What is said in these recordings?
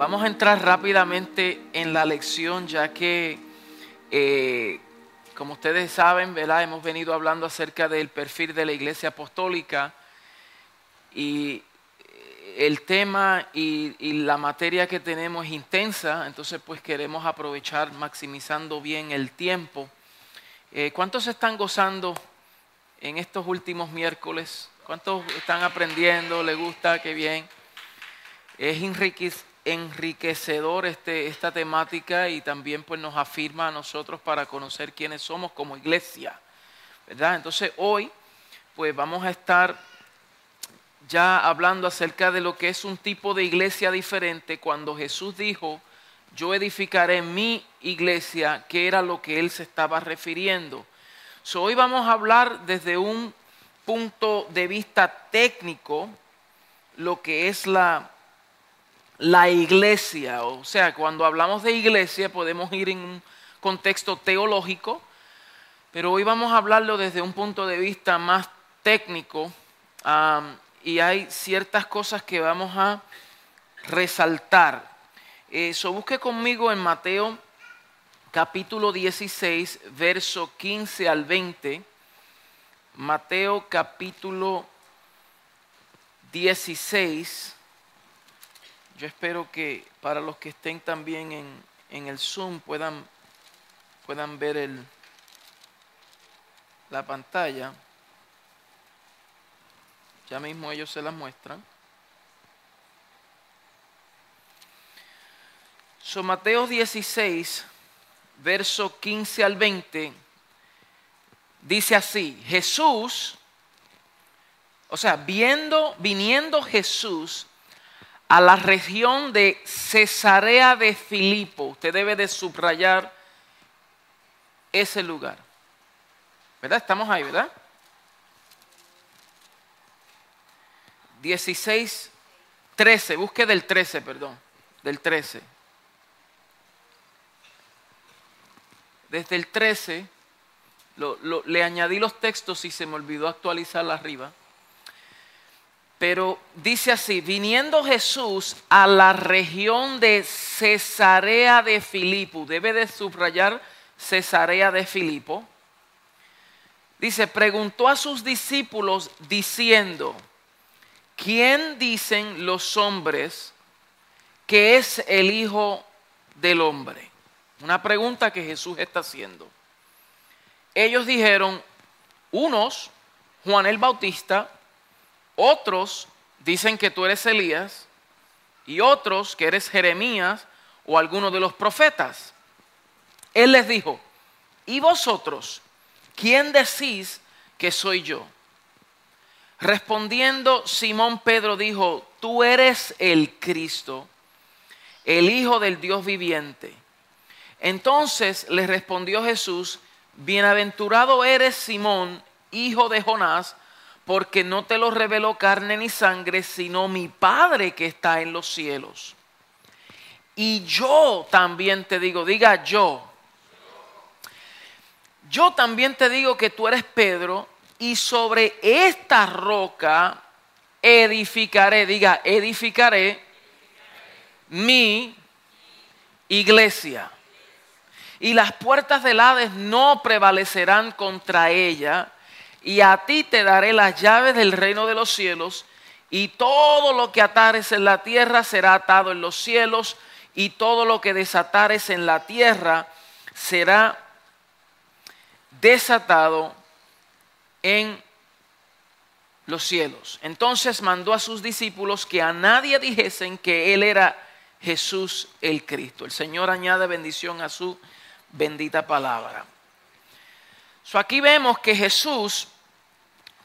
Vamos a entrar rápidamente en la lección ya que, eh, como ustedes saben, ¿verdad? hemos venido hablando acerca del perfil de la iglesia apostólica y el tema y, la materia que tenemos es intensa, entonces pues queremos aprovechar maximizando bien el tiempo. Eh, ¿Cuántos están gozando en estos últimos miércoles? ¿Cuántos están aprendiendo? ¿Le gusta? Qué bien. Es enriquecedor este, esta temática y también pues nos afirma a nosotros para conocer quiénes somos como iglesia. ¿Verdad? Entonces hoy pues vamos a estar ya hablando acerca de lo que es un tipo de iglesia diferente cuando Jesús dijo, yo edificaré mi iglesia, que era lo que él se estaba refiriendo. hoy vamos a hablar desde un punto de vista técnico lo que es la, la iglesia. O sea, cuando hablamos de iglesia podemos ir en un contexto teológico, pero hoy vamos a hablarlo desde un punto de vista más técnico y hay ciertas cosas que vamos a resaltar. Eso, busque conmigo en Mateo capítulo 16, verso 15 al 20. Mateo capítulo 16. Yo espero que para los que estén también en, en el Zoom puedan, puedan ver el, la pantalla. Ya mismo ellos se las muestran. So, Mateo 16, verso 15 al 20, dice así, Jesús, o sea, viendo, viniendo Jesús a la región de Cesarea de Filipo, usted debe de subrayar ese lugar. ¿Verdad? Estamos ahí, ¿verdad? 16, 13, busque del 13, perdón, del 13. Desde el 13, le añadí los textos y se me olvidó actualizar arriba. Pero dice así, viniendo Jesús a la región de Cesarea de Filipo, debe de subrayar Cesarea de Filipo, dice, preguntó a sus discípulos diciendo, ¿quién dicen los hombres que es el Hijo del Hombre? Una pregunta que Jesús está haciendo. Ellos dijeron, unos, Juan el Bautista, otros dicen que tú eres Elías y otros que eres Jeremías o alguno de los profetas. Él les dijo, ¿y vosotros quién decís que soy yo? Respondiendo Simón Pedro dijo, tú eres el Cristo, el Hijo del Dios viviente. Entonces le respondió Jesús, bienaventurado eres Simón, hijo de Jonás, porque no te lo reveló carne ni sangre, sino mi Padre que está en los cielos. Y yo también te digo, diga yo, yo también te digo que tú eres Pedro, y sobre esta roca edificaré, diga, edificaré mi iglesia. Y las puertas del Hades no prevalecerán contra ella. Y a ti te daré las llaves del reino de los cielos. Y todo lo que atares en la tierra será atado en los cielos. Y todo lo que desatares en la tierra será desatado en los cielos. Entonces mandó a sus discípulos que a nadie dijesen que Él era Jesús el Cristo. El Señor añade bendición a su bendita palabra. Aquí vemos que Jesús,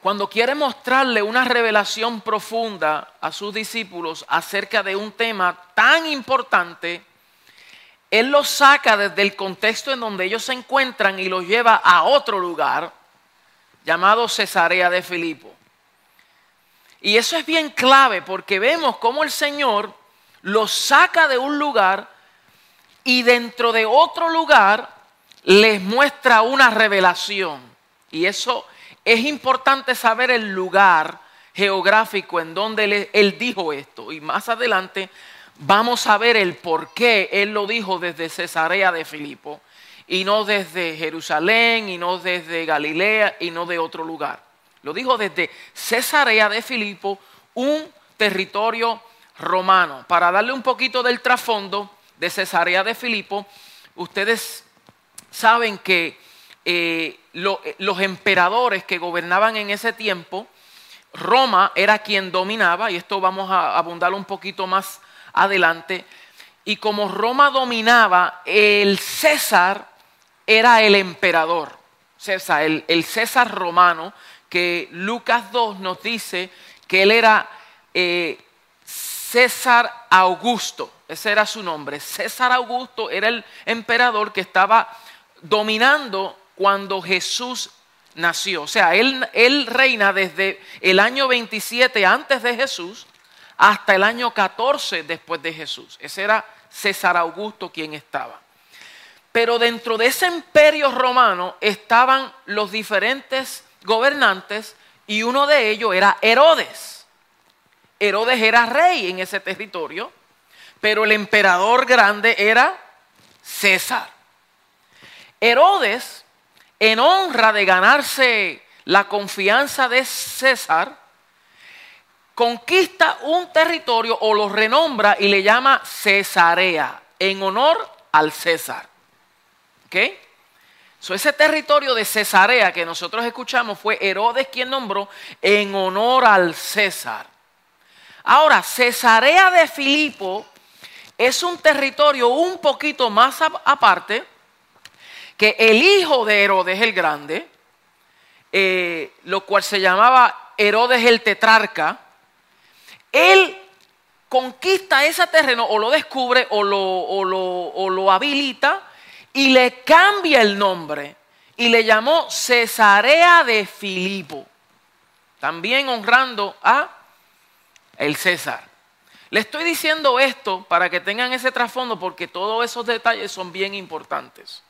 cuando quiere mostrarle una revelación profunda a sus discípulos acerca de un tema tan importante, Él los saca desde el contexto en donde ellos se encuentran y los lleva a otro lugar llamado Cesarea de Filipo. Y eso es bien clave porque vemos cómo el Señor los saca de un lugar y dentro de otro lugar les muestra una revelación. Y eso es importante saber el lugar geográfico en donde él, dijo esto. Y más adelante vamos a ver el por qué él lo dijo desde Cesarea de Filipo y no desde Jerusalén y no desde Galilea y no de otro lugar. Lo dijo desde Cesarea de Filipo, un territorio romano. Para darle un poquito del trasfondo de Cesarea de Filipo, ustedes saben que eh, eh, los emperadores que gobernaban en ese tiempo, Roma era quien dominaba, y esto vamos a abundar un poquito más adelante, y como Roma dominaba, el César era el emperador, César, el, César romano, que Lucas 2 nos dice que él era eh, César Augusto, ese era su nombre. César Augusto era el emperador que estaba dominando cuando Jesús nació. O sea, él, reina desde el año 27 antes de Jesús hasta el año 14 después de Jesús. Ese era César Augusto quien estaba. Pero dentro de ese imperio romano estaban los diferentes gobernantes y uno de ellos era Herodes. Herodes era rey en ese territorio, pero el emperador grande era César. Herodes, en honra de ganarse la confianza de César, conquista un territorio o lo renombra y le llama Cesarea, en honor al César. ¿Ok? So, ese territorio de Cesarea que nosotros escuchamos fue Herodes quien nombró en honor al César. Ahora, Cesarea de Filipo es un territorio un poquito más aparte que el hijo de Herodes el Grande, eh, lo cual se llamaba Herodes el Tetrarca, él conquista ese terreno o lo descubre o lo, o lo habilita y le cambia el nombre y le llamó Cesarea de Filipo, también honrando a el César. Le estoy diciendo esto para que tengan ese trasfondo porque todos esos detalles son bien importantes.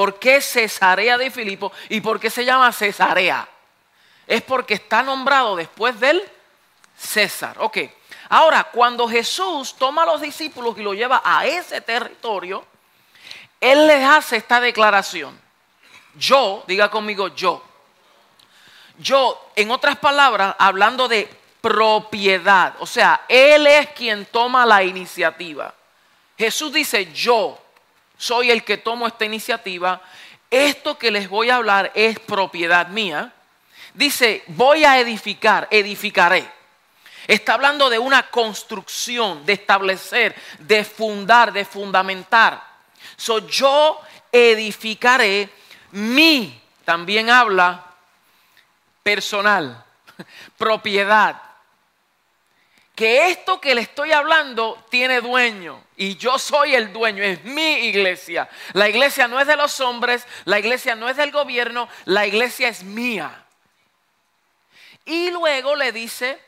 ¿Por qué Cesarea de Filipo y por qué se llama Cesarea? Es porque está nombrado después del César. Ok. Ahora, cuando Jesús toma a los discípulos y los lleva a ese territorio, Él les hace esta declaración. Yo, diga conmigo yo. Yo, en otras palabras, hablando de propiedad, o sea, Él es quien toma la iniciativa. Jesús dice, yo soy el que tomo esta iniciativa, esto que les voy a hablar es propiedad mía. Dice, voy a edificar, edificaré. Está hablando de una construcción, de establecer, de fundar, de fundamentar. So, yo edificaré mi, también habla personal, propiedad que esto que le estoy hablando tiene dueño y yo soy el dueño, es mi iglesia. La iglesia no es de los hombres, la iglesia no es del gobierno, la iglesia es mía. Y luego le dice,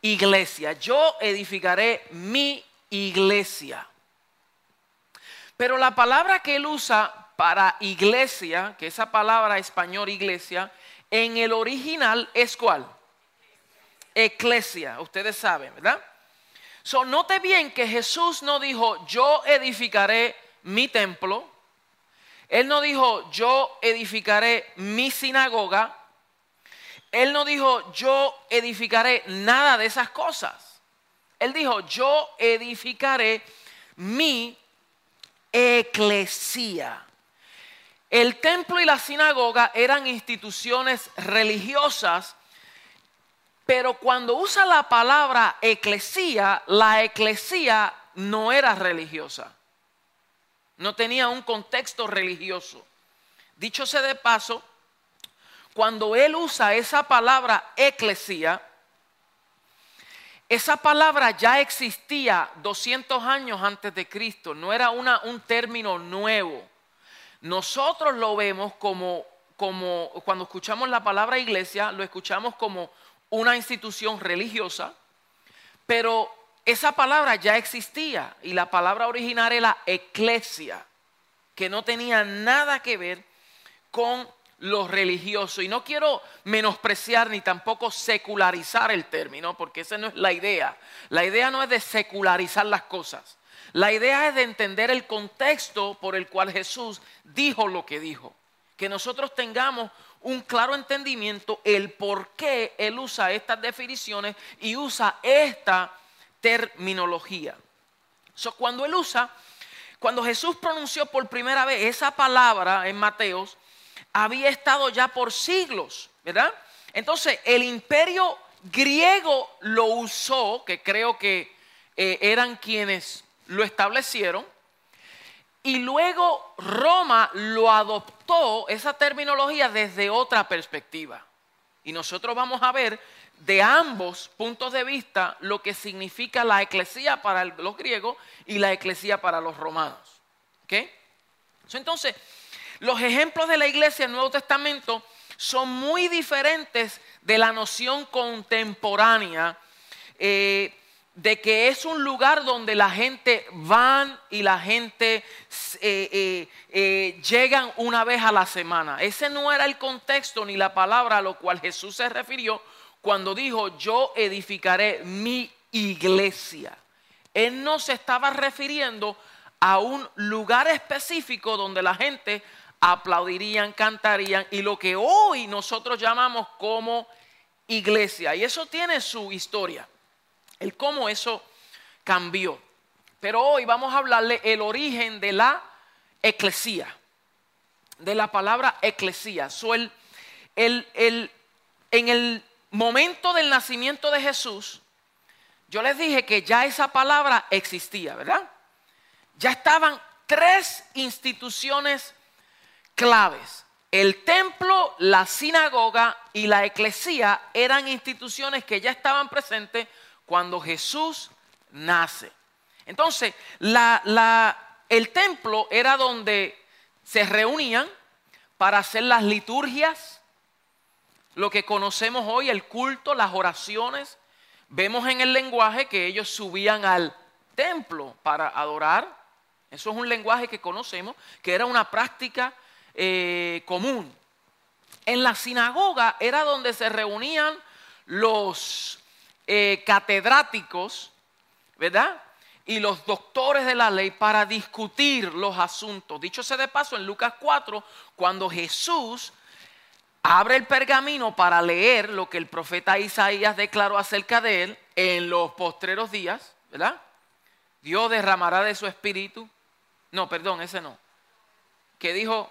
iglesia, yo edificaré mi iglesia. Pero la palabra que él usa para iglesia, que esa palabra español iglesia, en el original es cuál? Eclesia, ustedes saben, ¿verdad? So, note bien que Jesús no dijo, yo edificaré mi templo. Él no dijo, yo edificaré mi sinagoga. Él no dijo, yo edificaré nada de esas cosas. Él dijo, yo edificaré mi eclesia. El templo y la sinagoga eran instituciones religiosas pero cuando usa la palabra eclesía, la eclesía no era religiosa. No tenía un contexto religioso. Dicho sea de paso, cuando él usa esa palabra eclesía, esa palabra ya existía 200 años antes de Cristo, no era una, un término nuevo. Nosotros lo vemos como, como, cuando escuchamos la palabra iglesia, lo escuchamos como una institución religiosa, pero esa palabra ya existía y la palabra original era eclesia, que no tenía nada que ver con lo religioso. Y no quiero menospreciar ni tampoco secularizar el término, porque esa no es la idea. La idea no es de secularizar las cosas. La idea es de entender el contexto por el cual Jesús dijo lo que dijo. Que nosotros tengamos un claro entendimiento el por qué Él usa estas definiciones y usa esta terminología. cuando Él usa, cuando Jesús pronunció por primera vez esa palabra en Mateos, había estado ya por siglos, ¿verdad? Entonces, el imperio griego lo usó, que creo que eh, eran quienes lo establecieron, y luego Roma lo adoptó, esa terminología, desde otra perspectiva. Y nosotros vamos a ver de ambos puntos de vista lo que significa la eclesía para los griegos y la eclesía para los romanos. ¿Ok? Entonces, los ejemplos de la iglesia en el Nuevo Testamento son muy diferentes de la noción contemporánea eh, de que es un lugar donde la gente van y la gente eh, eh, llegan una vez a la semana. Ese no era el contexto ni la palabra a lo cual Jesús se refirió cuando dijo yo edificaré mi iglesia. Él no se estaba refiriendo a un lugar específico donde la gente aplaudirían, cantarían y lo que hoy nosotros llamamos como iglesia. Y eso tiene su historia, el cómo eso cambió. Pero hoy vamos a hablarle el origen de la eclesía, de la palabra eclesía. el, en el momento del nacimiento de Jesús, yo les dije que ya esa palabra existía, ¿verdad? Ya estaban tres instituciones claves. El templo, la sinagoga y la eclesía eran instituciones que ya estaban presentes cuando Jesús nace. Entonces, el templo era donde se reunían para hacer las liturgias, lo que conocemos hoy, el culto, las oraciones. Vemos en el lenguaje que ellos subían al templo para adorar. Eso es un lenguaje que conocemos, que era una práctica eh, común. En la sinagoga era donde se reunían los eh, catedráticos, ¿verdad? Y los doctores de la ley para discutir los asuntos. Dicho sea de paso, en Lucas 4, cuando Jesús abre el pergamino para leer lo que el profeta Isaías declaró acerca de él en los postreros días, ¿verdad? Dios derramará de su espíritu. No, perdón, ese no. Que dijo,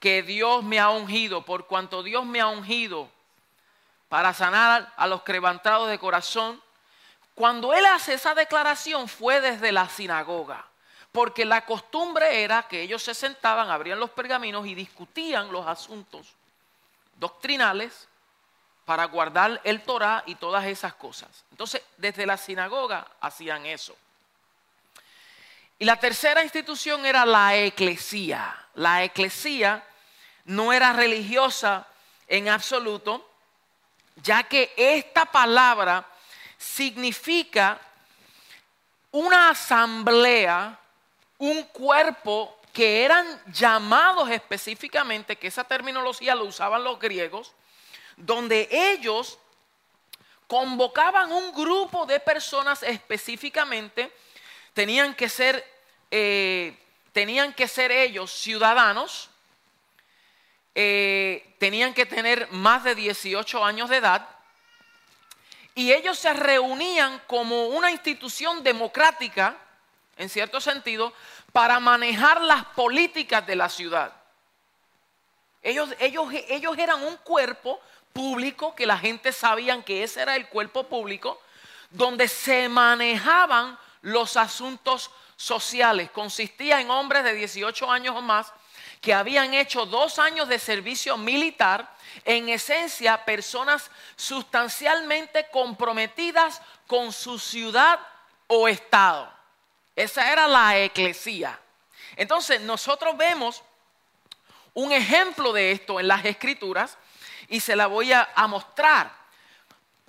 que Dios me ha ungido, por cuanto Dios me ha ungido para sanar a los quebrantados de corazón. Cuando él hace esa declaración fue desde la sinagoga, porque la costumbre era que ellos se sentaban, abrían los pergaminos y discutían los asuntos doctrinales para guardar el Torah y todas esas cosas. Entonces, desde la sinagoga hacían eso. Y la tercera institución era la eclesía. La eclesía no era religiosa en absoluto, ya que esta palabra significa una asamblea, un cuerpo que eran llamados específicamente, que esa terminología lo usaban los griegos, donde ellos convocaban un grupo de personas específicamente, tenían que ser, eh, tenían que ser ellos ciudadanos, eh, tenían que tener más de 18 años de edad y ellos se reunían como una institución democrática, en cierto sentido, para manejar las políticas de la ciudad. Ellos, ellos, ellos eran un cuerpo público que la gente sabía que ese era el cuerpo público, donde se manejaban los asuntos sociales. Consistía en hombres de 18 años o más que habían hecho dos años de servicio militar, en esencia personas sustancialmente comprometidas con su ciudad o estado. Esa era la eclesía. Entonces nosotros vemos un ejemplo de esto en las escrituras y se la voy a, mostrar.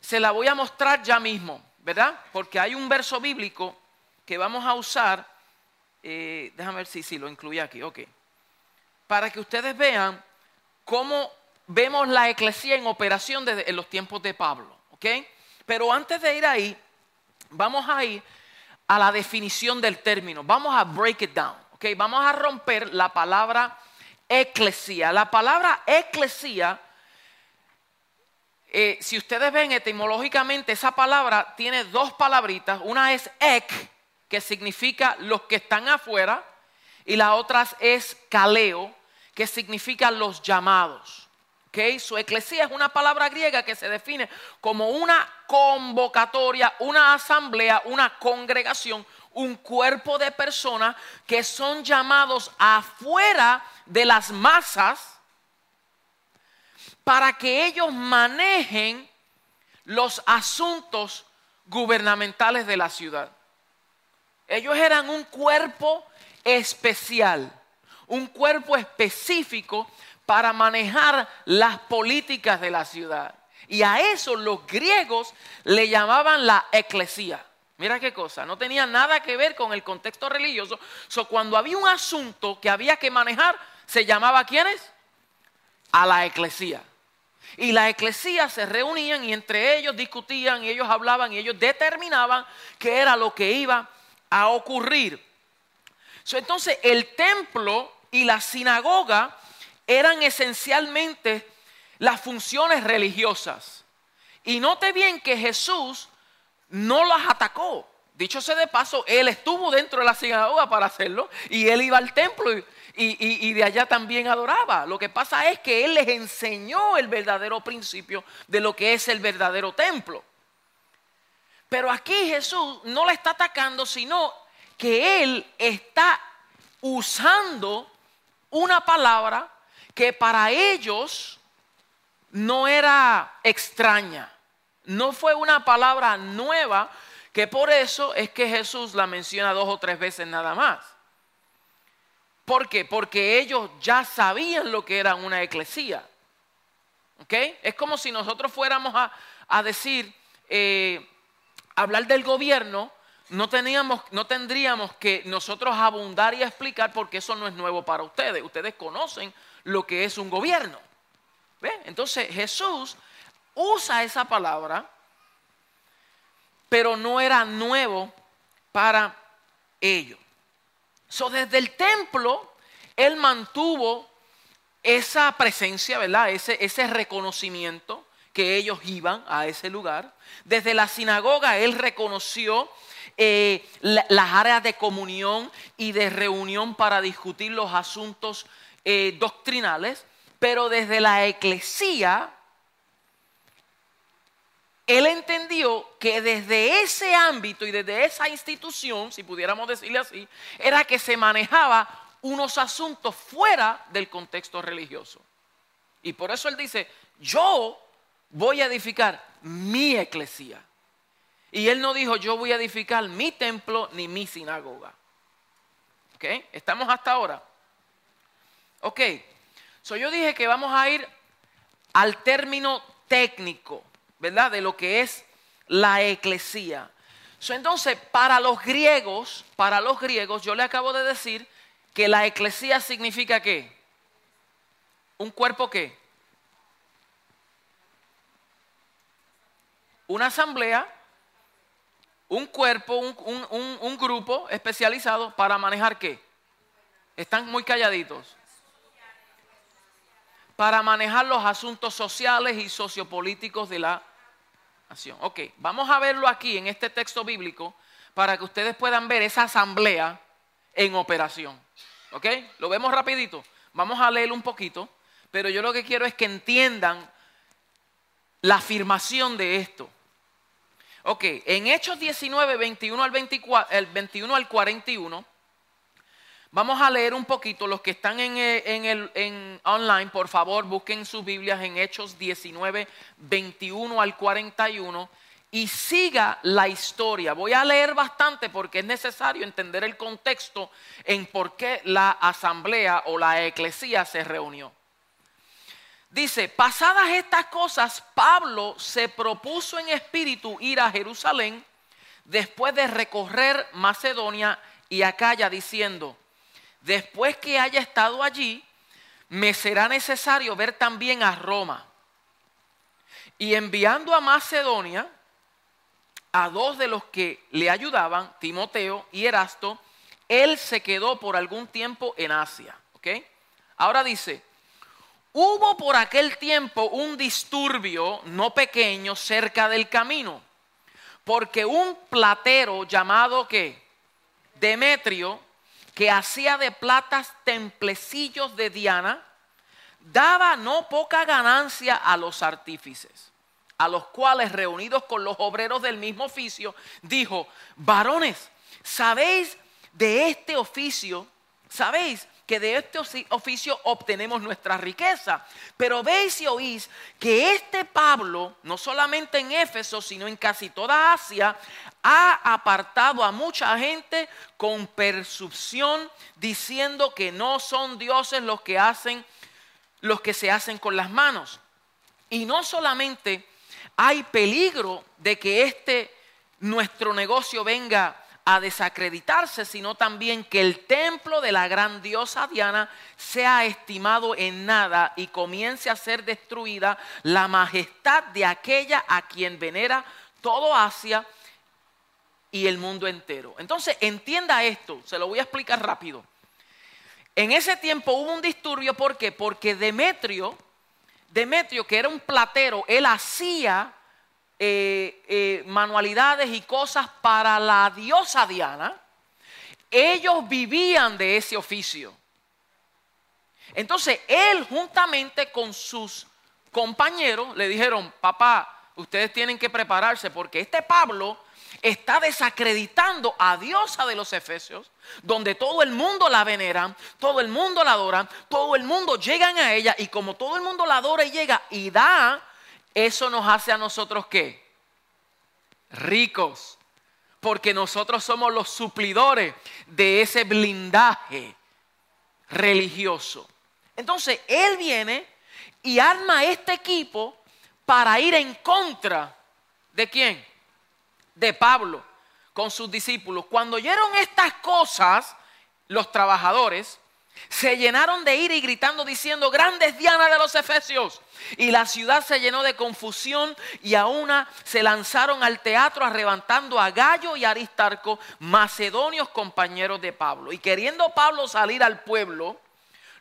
Se la voy a mostrar ya mismo, ¿verdad? Porque hay un verso bíblico que vamos a usar. Eh, déjame ver si, si lo incluye aquí. Ok para que ustedes vean cómo vemos la eclesía en operación desde en los tiempos de Pablo. Pero antes de ir ahí, vamos a ir a la definición del término. Vamos a break it down. Vamos a romper la palabra eclesía. La palabra eclesía, eh, si ustedes ven etimológicamente, esa palabra tiene dos palabritas. Una es ek, que significa los que están afuera, y la otra es kaleo, que significa los llamados. Okay, su eclesía es una palabra griega que se define como una convocatoria, una asamblea, una congregación, un cuerpo de personas que son llamados afuera de las masas para que ellos manejen los asuntos gubernamentales de la ciudad. Ellos eran un cuerpo especial, un cuerpo específico para manejar las políticas de la ciudad. Y a eso los griegos le llamaban la eclesía. Mira qué cosa, no tenía nada que ver con el contexto religioso. So, cuando había un asunto que había que manejar, se llamaba ¿a quiénes? A la eclesía. Y la eclesía se reunían y entre ellos discutían y ellos hablaban y ellos determinaban qué era lo que iba a ocurrir. entonces el templo y la sinagoga eran esencialmente las funciones religiosas. Y note bien que Jesús no las atacó. Dicho sea de paso, él estuvo dentro de la sinagoga para hacerlo y él iba al templo y, y, de allá también adoraba. Lo que pasa es que él les enseñó el verdadero principio de lo que es el verdadero templo. Pero aquí Jesús no le está atacando, sino que él está usando una palabra que para ellos no era extraña, no fue una palabra nueva, que por eso es que Jesús la menciona dos o tres veces nada más. ¿Por qué? Porque ellos ya sabían lo que era una eclesía. ¿Ok? Es como si nosotros fuéramos a, decir, eh, hablar del gobierno, no, teníamos, no tendríamos que nosotros abundar y explicar porque eso no es nuevo para ustedes. Ustedes conocen lo que es un gobierno. Entonces Jesús usa esa palabra, pero no era nuevo para ellos. So, desde el templo, él mantuvo esa presencia, ¿verdad? Ese, ese reconocimiento que ellos iban a ese lugar. Desde la sinagoga, él reconoció eh, las áreas de comunión y de reunión para discutir los asuntos eh, doctrinales, pero desde la eclesía, él entendió que desde ese ámbito y desde esa institución, si pudiéramos decirle así, era que se manejaba unos asuntos fuera del contexto religioso. Y por eso él dice, yo voy a edificar mi eclesía. Y él no dijo, yo voy a edificar mi templo ni mi sinagoga. ¿Ok? ¿Estamos hasta ahora? Ok, so yo dije que vamos a ir al término técnico, ¿verdad? De lo que es la eclesía. So, entonces, para los griegos, para los griegos, yo le acabo de decir que la eclesía significa qué? ¿Un cuerpo qué? Una asamblea, un cuerpo, un, un grupo especializado para manejar qué? Están muy calladitos para manejar los asuntos sociales y sociopolíticos de la nación. Ok, vamos a verlo aquí en este texto bíblico para que ustedes puedan ver esa asamblea en operación. ¿Ok? Lo vemos rapidito. Vamos a leerlo un poquito, pero yo lo que quiero es que entiendan la afirmación de esto. Ok, en Hechos 19, 21 al, 24, el 21 al 41 Vamos a leer un poquito, los que están en, eh, el online, por favor, busquen sus Biblias en Hechos 19, 21 al 41 y siga la historia. Voy a leer bastante porque es necesario entender el contexto en por qué la asamblea o la eclesía se reunió. Dice, pasadas estas cosas, Pablo se propuso en espíritu ir a Jerusalén después de recorrer Macedonia y Acaya diciendo, después que haya estado allí, me será necesario ver también a Roma. Y enviando a Macedonia a dos de los que le ayudaban, Timoteo y Erasto, él se quedó por algún tiempo en Asia. Ahora dice, hubo por aquel tiempo un disturbio no pequeño cerca del camino, porque un platero llamado que Demetrio, que hacía de platas templecillos de Diana, daba no poca ganancia a los artífices, a los cuales reunidos con los obreros del mismo oficio, dijo, varones, ¿sabéis de este oficio? ¿Sabéis que de este oficio obtenemos nuestra riqueza. Pero veis y oís que este Pablo, no solamente en Éfeso, sino en casi toda Asia, ha apartado a mucha gente con persuasión, diciendo que no son dioses los que hacen, los que se hacen con las manos. Y no solamente hay peligro de que este nuestro negocio venga a desacreditarse, sino también que el templo de la gran diosa Diana sea estimado en nada y comience a ser destruida la majestad de aquella a quien venera todo Asia y el mundo entero. Entonces, entienda esto, se lo voy a explicar rápido. En ese tiempo hubo un disturbio, ¿por qué? Porque Demetrio, Demetrio, que era un platero, él hacía eh, eh, manualidades y cosas para la diosa Diana, ellos vivían de ese oficio. Entonces él juntamente con sus compañeros le dijeron, papá, ustedes tienen que prepararse porque este Pablo está desacreditando a diosa de los Efesios, donde todo el mundo la venera, todo el mundo la adora, todo el mundo llegan a ella y como todo el mundo la adora y llega y da eso nos hace a nosotros qué? Ricos. Porque nosotros somos los suplidores de ese blindaje religioso. Entonces, Él viene y arma este equipo para ir en contra de quién? De Pablo con sus discípulos. Cuando oyeron estas cosas, los trabajadores, se llenaron de ira y gritando diciendo, grandes Diana de los Efesios. Y la ciudad se llenó de confusión y a una se lanzaron al teatro arrebatando a Gallo y Aristarco, macedonios compañeros de Pablo. Y queriendo Pablo salir al pueblo,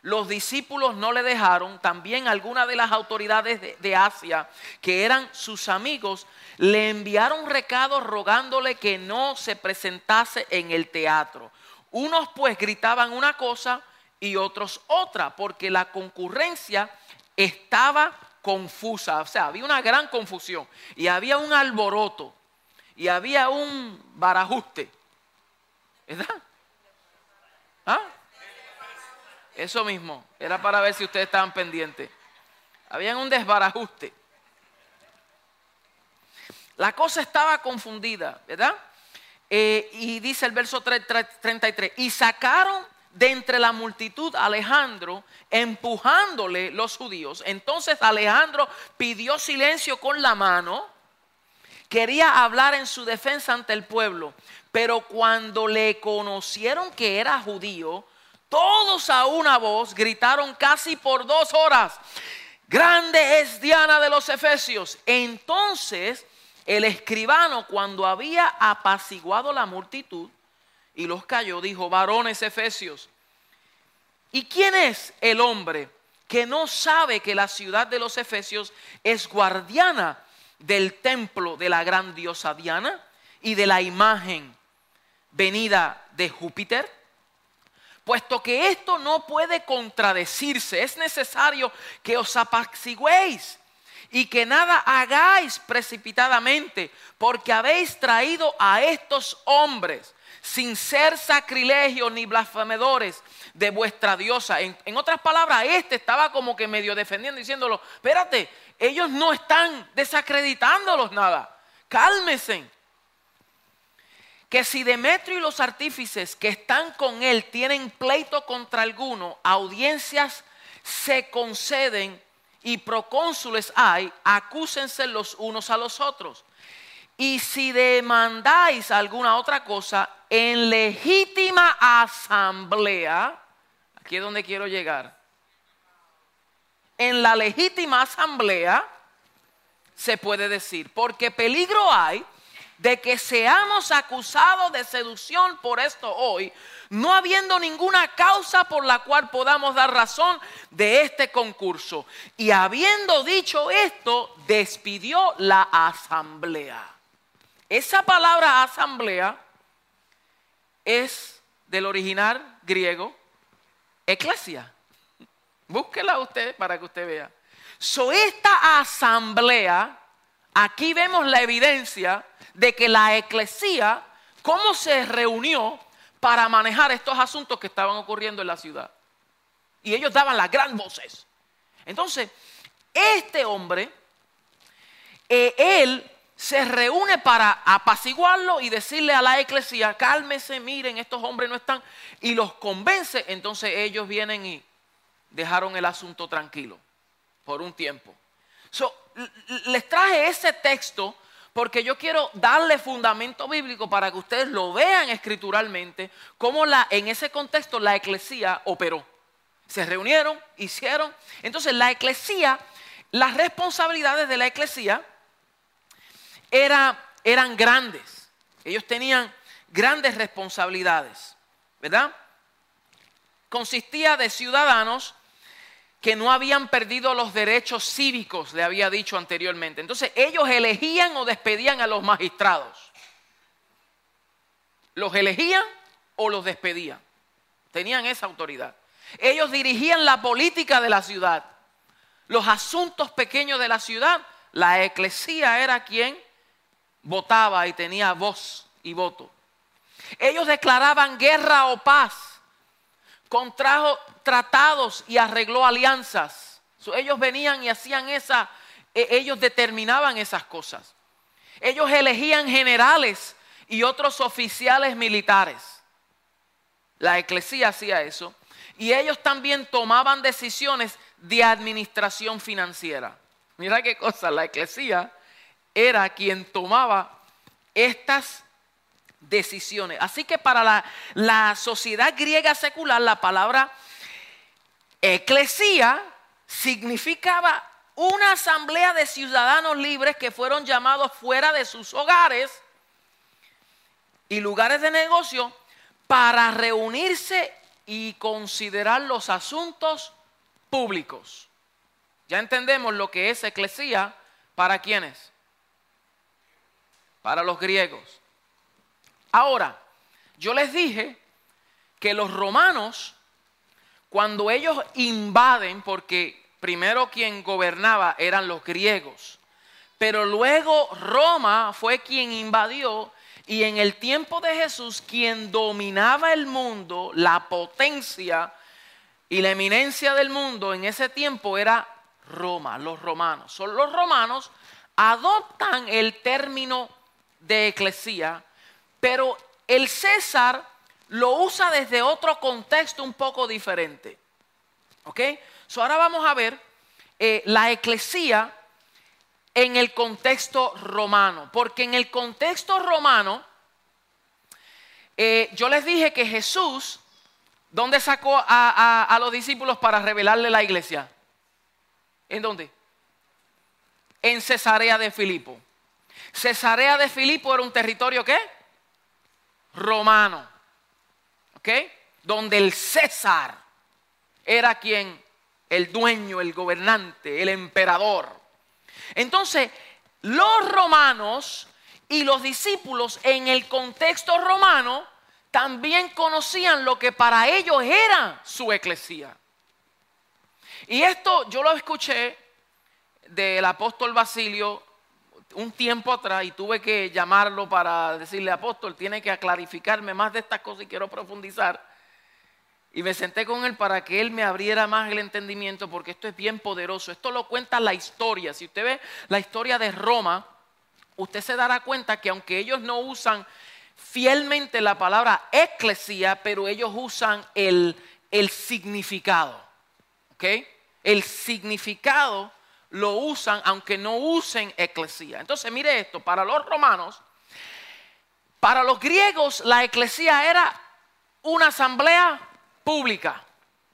los discípulos no le dejaron, también algunas de las autoridades de, de, Asia, que eran sus amigos, le enviaron recados rogándole que no se presentase en el teatro. Unos pues gritaban una cosa y otros otra, porque la concurrencia estaba confusa, o sea, había una gran confusión y había un alboroto y había un barajuste, ¿verdad? ¿Ah? Eso mismo, era para ver si ustedes estaban pendientes. Había un desbarajuste. La cosa estaba confundida, ¿verdad? Eh, y dice el verso 33, y sacaron de entre la multitud Alejandro, empujándole los judíos. Entonces Alejandro pidió silencio con la mano, quería hablar en su defensa ante el pueblo, pero cuando le conocieron que era judío, todos a una voz gritaron casi por dos horas, grande es Diana de los Efesios. Entonces el escribano, cuando había apaciguado la multitud, y los cayó, dijo, varones efesios, ¿y quién es el hombre que no sabe que la ciudad de los efesios es guardiana del templo de la gran diosa Diana y de la imagen venida de Júpiter? Puesto que esto no puede contradecirse, es necesario que os apaciguéis y que nada hagáis precipitadamente, porque habéis traído a estos hombres sin ser sacrilegios ni blasfemedores de vuestra diosa. En, otras palabras, este estaba como que medio defendiendo, diciéndolo, espérate, ellos no están desacreditándolos nada, cálmese. Que si Demetrio y los artífices que están con él tienen pleito contra alguno, audiencias se conceden y procónsules hay, acúsense los unos a los otros. Y si demandáis alguna otra cosa en legítima asamblea, aquí es donde quiero llegar. en la legítima asamblea, se puede decir, porque peligro hay de que seamos acusados de seducción por esto hoy, no habiendo ninguna causa por la cual podamos dar razón de este concurso. Y habiendo dicho esto, despidió la asamblea. Esa palabra asamblea es del original griego eclesia. Búsquela usted para que usted vea. So, esta asamblea, aquí vemos la evidencia de que la eclesía, cómo se reunió para manejar estos asuntos que estaban ocurriendo en la ciudad. Y ellos daban las gran voces. Entonces, este hombre, eh, él se reúne para apaciguarlo y decirle a la eclesía, cálmese, miren, estos hombres no están, y los convence, entonces ellos vienen y dejaron el asunto tranquilo por un tiempo. les traje ese texto porque yo quiero darle fundamento bíblico para que ustedes lo vean escrituralmente, cómo la, en ese contexto la eclesía operó. Se reunieron, hicieron. Entonces la eclesía, las responsabilidades de la eclesía era, eran grandes. Ellos tenían grandes responsabilidades, ¿verdad? Consistía de ciudadanos que no habían perdido los derechos cívicos, le había dicho anteriormente. Entonces ellos elegían o despedían a los magistrados. Los elegían o los despedían. Tenían esa autoridad. Ellos dirigían la política de la ciudad. Los asuntos pequeños de la ciudad, la eclesía era quien votaba y tenía voz y voto. Ellos declaraban guerra o paz contrajo tratados y arregló alianzas. ellos venían y hacían esa, e, ellos determinaban esas cosas. Ellos elegían generales y otros oficiales militares. La eclesía hacía eso. Y ellos también tomaban decisiones de administración financiera. Mira qué cosa, la eclesía era quien tomaba estas decisiones. Así que para la, sociedad griega secular, la palabra eclesía significaba una asamblea de ciudadanos libres que fueron llamados fuera de sus hogares y lugares de negocio para reunirse y considerar los asuntos públicos. Ya entendemos lo que es eclesía para quienes. Para los griegos. Ahora, yo les dije que los romanos, cuando ellos invaden, porque primero quien gobernaba eran los griegos, pero luego Roma fue quien invadió y en el tiempo de Jesús quien dominaba el mundo, la potencia y la eminencia del mundo en ese tiempo era Roma, los romanos. Son los romanos adoptan el término de eclesía pero el César lo usa desde otro contexto un poco diferente. ¿Ok? So ahora vamos a ver eh, la eclesía en el contexto romano. Porque en el contexto romano, eh, yo les dije que Jesús, ¿dónde sacó a, a los discípulos para revelarle la iglesia? ¿En dónde? En Cesarea de Filipo. Cesarea de Filipo era un territorio ¿qué? romano, ¿ok? Donde el César era quien, el dueño, el gobernante, el emperador. Entonces, los romanos y los discípulos en el contexto romano también conocían lo que para ellos era su eclesía. Y esto yo lo escuché del apóstol Basilio un tiempo atrás y tuve que llamarlo para decirle, apóstol, tiene que clarificarme más de estas cosas y quiero profundizar. Y me senté con él para que él me abriera más el entendimiento porque esto es bien poderoso. Esto lo cuenta la historia. Si usted ve la historia de Roma, usted se dará cuenta que aunque ellos no usan fielmente la palabra eclesía, pero ellos usan el, el significado. ¿Ok? El significado lo usan aunque no usen eclesía. Entonces mire esto, para los romanos, para los griegos la eclesía era una asamblea pública,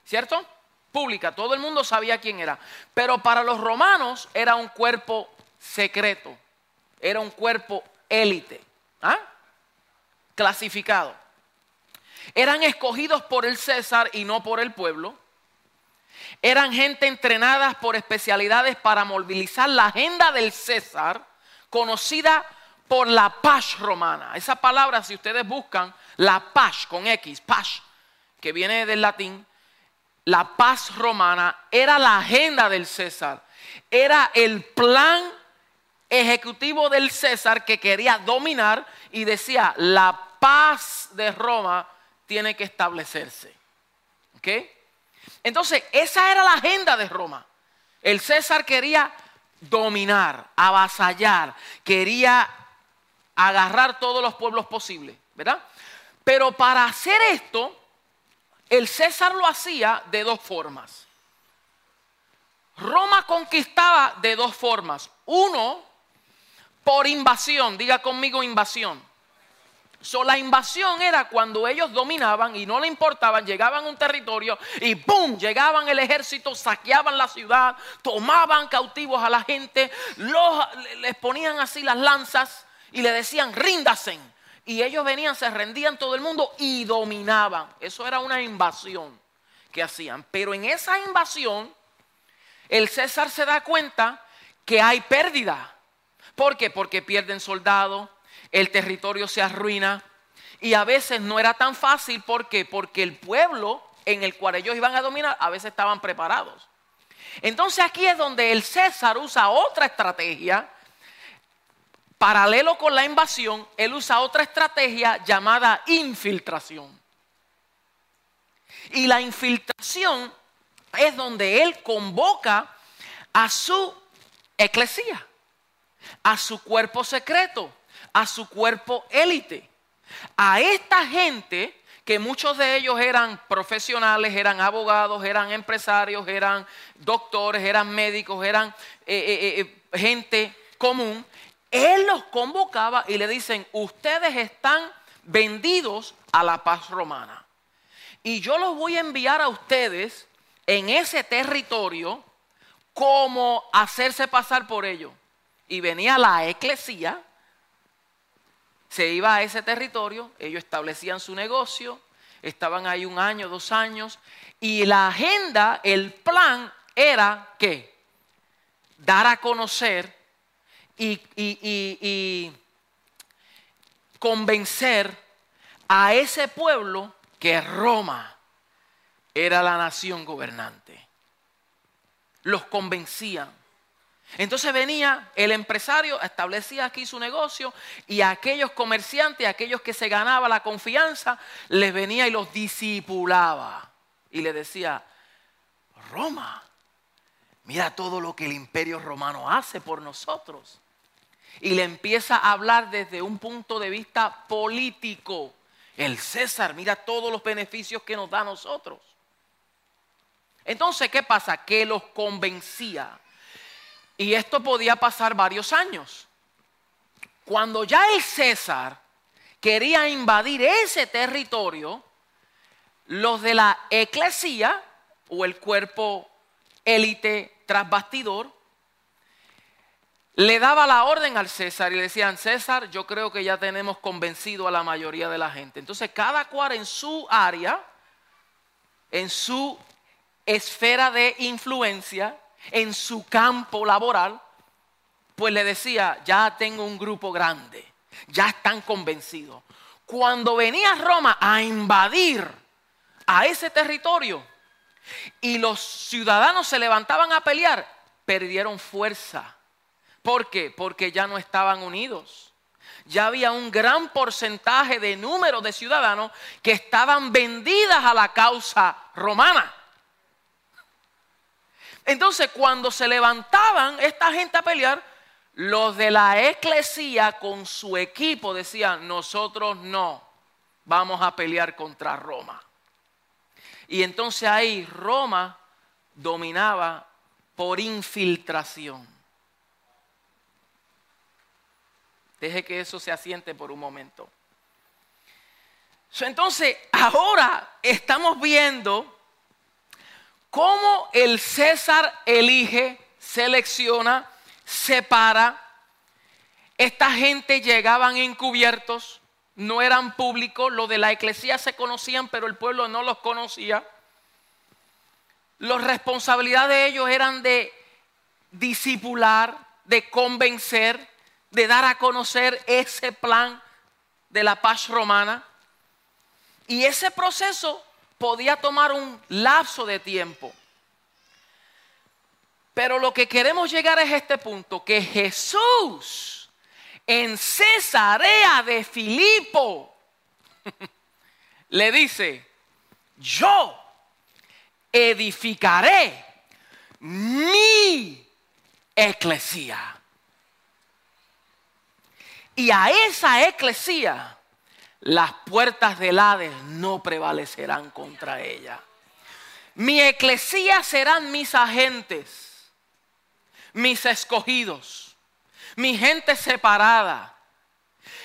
¿cierto? pública, todo el mundo sabía quién era. Pero para los romanos era un cuerpo secreto, era un cuerpo élite, ¿ah? clasificado. Eran escogidos por el César y no por el pueblo. Eran gente entrenada por especialidades para movilizar la agenda del César, conocida por la paz romana. Esa palabra, si ustedes buscan, la paz con X, paz, que viene del latín, la paz romana era la agenda del César, era el plan ejecutivo del César que quería dominar y decía, la paz de Roma tiene que establecerse. ¿Ok? Entonces, esa era la agenda de Roma. El César quería dominar, avasallar, quería agarrar todos los pueblos posibles, ¿verdad? Pero para hacer esto, el César lo hacía de dos formas. Roma conquistaba de dos formas. Uno, por invasión, diga conmigo invasión. La invasión era cuando ellos dominaban y no le importaban, llegaban a un territorio y ¡pum! Llegaban el ejército, saqueaban la ciudad, tomaban cautivos a la gente, les ponían así las lanzas y le decían ríndasen. Y ellos venían, se rendían todo el mundo y dominaban. Eso era una invasión que hacían. Pero en esa invasión, el César se da cuenta que hay pérdida. ¿Por qué? Porque pierden soldados, el territorio se arruina y a veces no era tan fácil. ¿Por qué? Porque el pueblo en el cual ellos iban a dominar a veces estaban preparados. Entonces aquí es donde el César usa otra estrategia. Paralelo con la invasión, él usa otra estrategia llamada infiltración. Y la infiltración es donde él convoca a su eclesía, a su cuerpo secreto, a su cuerpo élite. A esta gente, que muchos de ellos eran profesionales, eran abogados, eran empresarios, eran doctores, eran médicos, eran eh, eh, eh, gente común, él los convocaba y le dicen, ustedes están vendidos a la paz romana. Y yo los voy a enviar a ustedes en ese territorio como hacerse pasar por ellos. Y venía la eclesía, se iba a ese territorio, ellos establecían su negocio, estaban ahí un año, dos años, y la agenda, el plan era que dar a conocer y, y convencer a ese pueblo que Roma era la nación gobernante. Los convencían entonces venía el empresario, establecía aquí su negocio y a aquellos comerciantes, a aquellos que se ganaba la confianza, les venía y los disipulaba. Y le decía, Roma, mira todo lo que el imperio romano hace por nosotros. Y le empieza a hablar desde un punto de vista político. El César, mira todos los beneficios que nos da a nosotros. Entonces, ¿qué pasa? Que los convencía y esto podía pasar varios años. Cuando ya el César quería invadir ese territorio, los de la eclesía o el cuerpo élite tras bastidor le daba la orden al César y le decían, César, yo creo que ya tenemos convencido a la mayoría de la gente. Entonces cada cual en su área, en su esfera de influencia, en su campo laboral, pues le decía, ya tengo un grupo grande, ya están convencidos. Cuando venía Roma a invadir a ese territorio y los ciudadanos se levantaban a pelear, perdieron fuerza. ¿Por qué? Porque ya no estaban unidos. Ya había un gran porcentaje de número de ciudadanos que estaban vendidas a la causa romana. Entonces, cuando se levantaban esta gente a pelear, los de la eclesía con su equipo decían, nosotros no vamos a pelear contra Roma. Y entonces ahí Roma dominaba por infiltración. Deje que eso se asiente por un momento. Entonces, ahora estamos viendo cómo el César elige, selecciona, separa. Esta gente llegaban encubiertos, no eran públicos, lo de la iglesia se conocían, pero el pueblo no los conocía. Las responsabilidades de ellos eran de disipular, de convencer, de dar a conocer ese plan de la paz romana. Y ese proceso podía tomar un lapso de tiempo. Pero lo que queremos llegar es este punto, que Jesús en Cesarea de Filipo le dice, yo edificaré mi eclesía. Y a esa eclesía las puertas del Hades no prevalecerán contra ella. Mi eclesía serán mis agentes, mis escogidos, mi gente separada,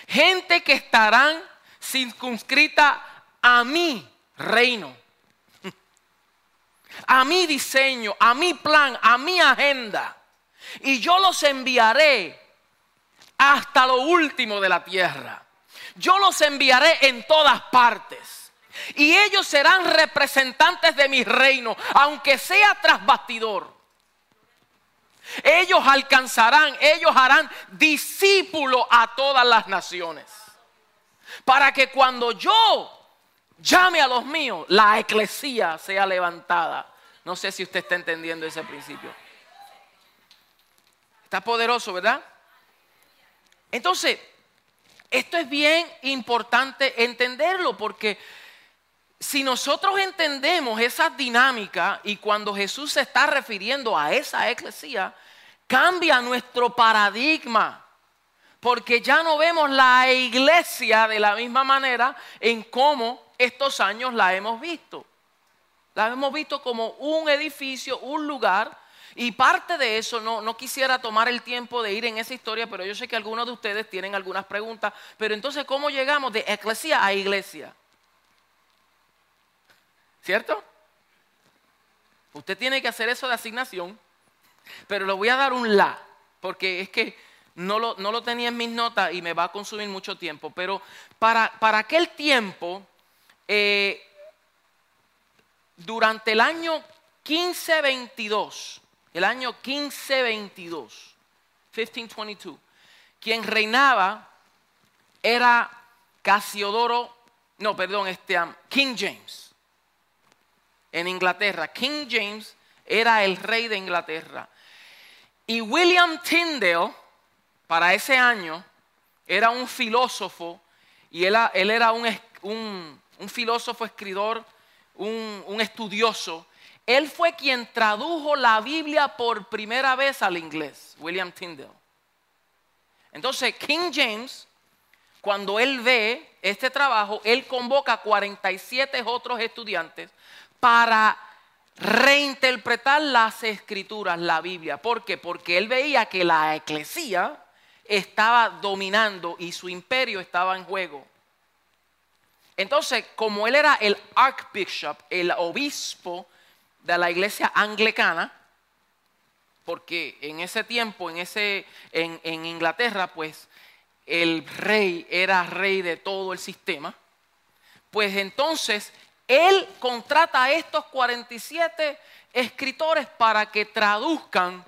gente que estarán circunscrita a mi reino, a mi diseño, a mi plan, a mi agenda. Y yo los enviaré hasta lo último de la tierra. Yo los enviaré en todas partes. Y ellos serán representantes de mi reino, aunque sea tras bastidor. Ellos alcanzarán, ellos harán discípulo a todas las naciones. Para que cuando yo llame a los míos, la eclesía sea levantada. No sé si usted está entendiendo ese principio. Está poderoso, ¿verdad? Entonces, esto es bien importante entenderlo porque si nosotros entendemos esa dinámica y cuando Jesús se está refiriendo a esa eclesía, cambia nuestro paradigma. Porque ya no vemos la iglesia de la misma manera en cómo estos años la hemos visto. La hemos visto como un edificio, un lugar y parte de eso, no, no quisiera tomar el tiempo de ir en esa historia, pero yo sé que algunos de ustedes tienen algunas preguntas. Pero entonces, ¿cómo llegamos de eclesia a iglesia? ¿Cierto? Usted tiene que hacer eso de asignación, pero le voy a dar un la, porque es que no lo, no lo tenía en mis notas y me va a consumir mucho tiempo. Pero para, para aquel tiempo, eh, durante el año 1522, el año 1522, 1522, quien reinaba era Casiodoro, no, perdón, este, King James, en Inglaterra. King James era el rey de Inglaterra. Y William Tyndale, para ese año, era un filósofo y él, era un, filósofo, escritor, un estudioso él fue quien tradujo la Biblia por primera vez al inglés, William Tyndale. Entonces, King James, cuando él ve este trabajo, él convoca a 47 otros estudiantes para reinterpretar las escrituras, la Biblia. ¿Por qué? Porque él veía que la eclesía estaba dominando y su imperio estaba en juego. Entonces, como él era el archbishop, el obispo de la iglesia anglicana, porque en ese tiempo, en, ese, en, Inglaterra, pues el rey era rey de todo el sistema, pues entonces él contrata a estos 47 escritores para que traduzcan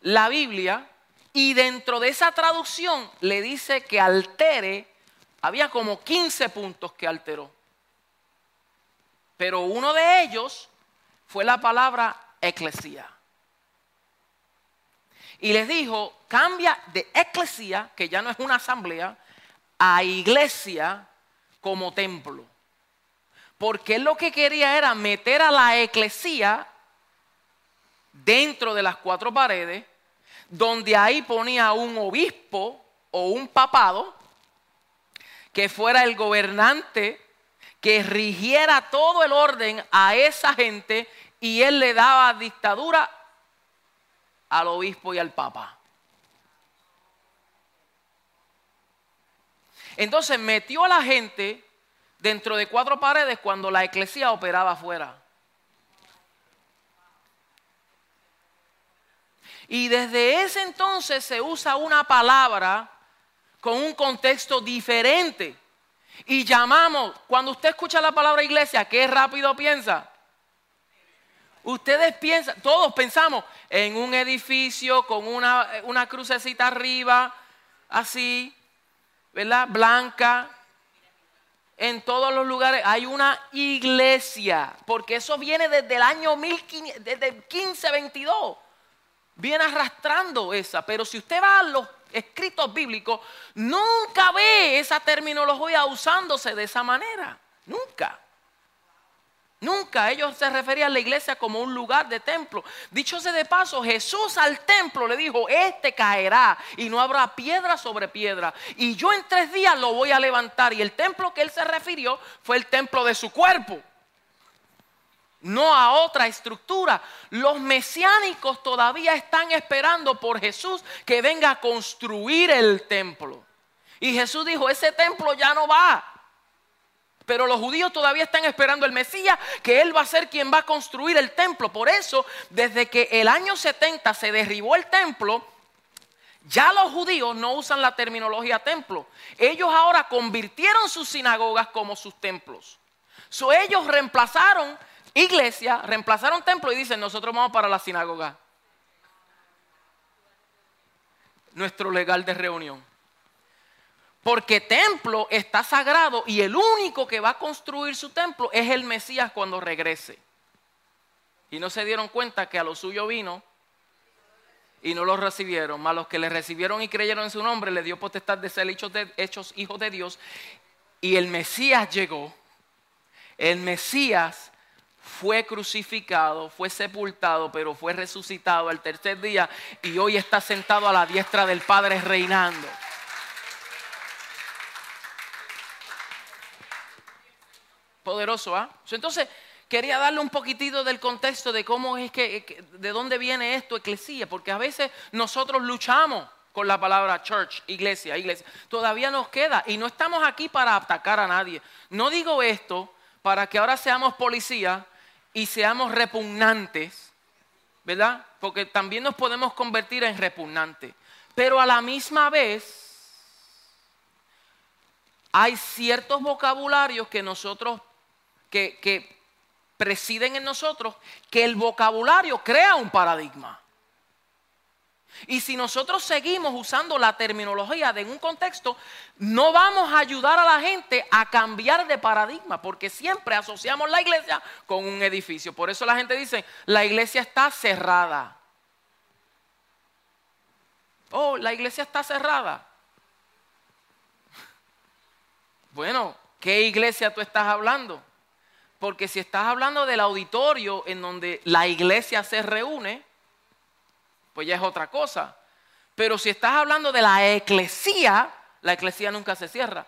la Biblia y dentro de esa traducción le dice que altere, había como 15 puntos que alteró. Pero uno de ellos fue la palabra eclesía. Y les dijo, cambia de eclesía, que ya no es una asamblea, a iglesia como templo. Porque él lo que quería era meter a la eclesía dentro de las cuatro paredes, donde ahí ponía un obispo o un papado, que fuera el gobernante que rigiera todo el orden a esa gente y él le daba dictadura al obispo y al papa. Entonces metió a la gente dentro de cuatro paredes cuando la iglesia operaba afuera. Y desde ese entonces se usa una palabra con un contexto diferente. Y llamamos, cuando usted escucha la palabra iglesia, ¿qué rápido piensa? Ustedes piensan, todos pensamos en un edificio con una, una crucecita arriba, así, ¿verdad? Blanca. En todos los lugares hay una iglesia, porque eso viene desde el año 15, desde 1522. Viene arrastrando esa, pero si usted va a los escritos bíblicos, nunca ve esa terminología usándose de esa manera. Nunca. Nunca ellos se referían a la iglesia como un lugar de templo. Dicho sea de paso, Jesús al templo le dijo, este caerá y no habrá piedra sobre piedra. Y yo en tres días lo voy a levantar. Y el templo que él se refirió fue el templo de su cuerpo. No a otra estructura. Los mesiánicos todavía están esperando por Jesús que venga a construir el templo. Y Jesús dijo, ese templo ya no va pero los judíos todavía están esperando el Mesías, que Él va a ser quien va a construir el templo. Por eso, desde que el año 70 se derribó el templo, ya los judíos no usan la terminología templo. Ellos ahora convirtieron sus sinagogas como sus templos. So, ellos reemplazaron iglesia, reemplazaron templo y dicen, nosotros vamos para la sinagoga. Nuestro legal de reunión. Porque templo está sagrado y el único que va a construir su templo es el Mesías cuando regrese. Y no se dieron cuenta que a lo suyo vino y no lo recibieron. Mas los que le recibieron y creyeron en su nombre, le dio potestad de ser hechos, hechos hijos de Dios. Y el Mesías llegó. El Mesías fue crucificado, fue sepultado, pero fue resucitado al tercer día y hoy está sentado a la diestra del Padre reinando. Poderoso, ¿ah? Entonces, quería darle un poquitito del contexto de cómo es que, de dónde viene esto, eclesía, porque a veces nosotros luchamos con la palabra church, iglesia, iglesia. Todavía nos queda y no estamos aquí para atacar a nadie. No digo esto para que ahora seamos policías y seamos repugnantes, ¿verdad? Porque también nos podemos convertir en repugnantes. Pero a la misma vez hay ciertos vocabularios que nosotros que, presiden en nosotros, que el vocabulario crea un paradigma. Y si nosotros seguimos usando la terminología de un contexto, no vamos a ayudar a la gente a cambiar de paradigma, porque siempre asociamos la iglesia con un edificio. Por eso la gente dice, la iglesia está cerrada. Oh, la iglesia está cerrada. Bueno, ¿qué iglesia tú estás hablando? Porque si estás hablando del auditorio en donde la iglesia se reúne, pues ya es otra cosa. Pero si estás hablando de la eclesía, la eclesía nunca se cierra.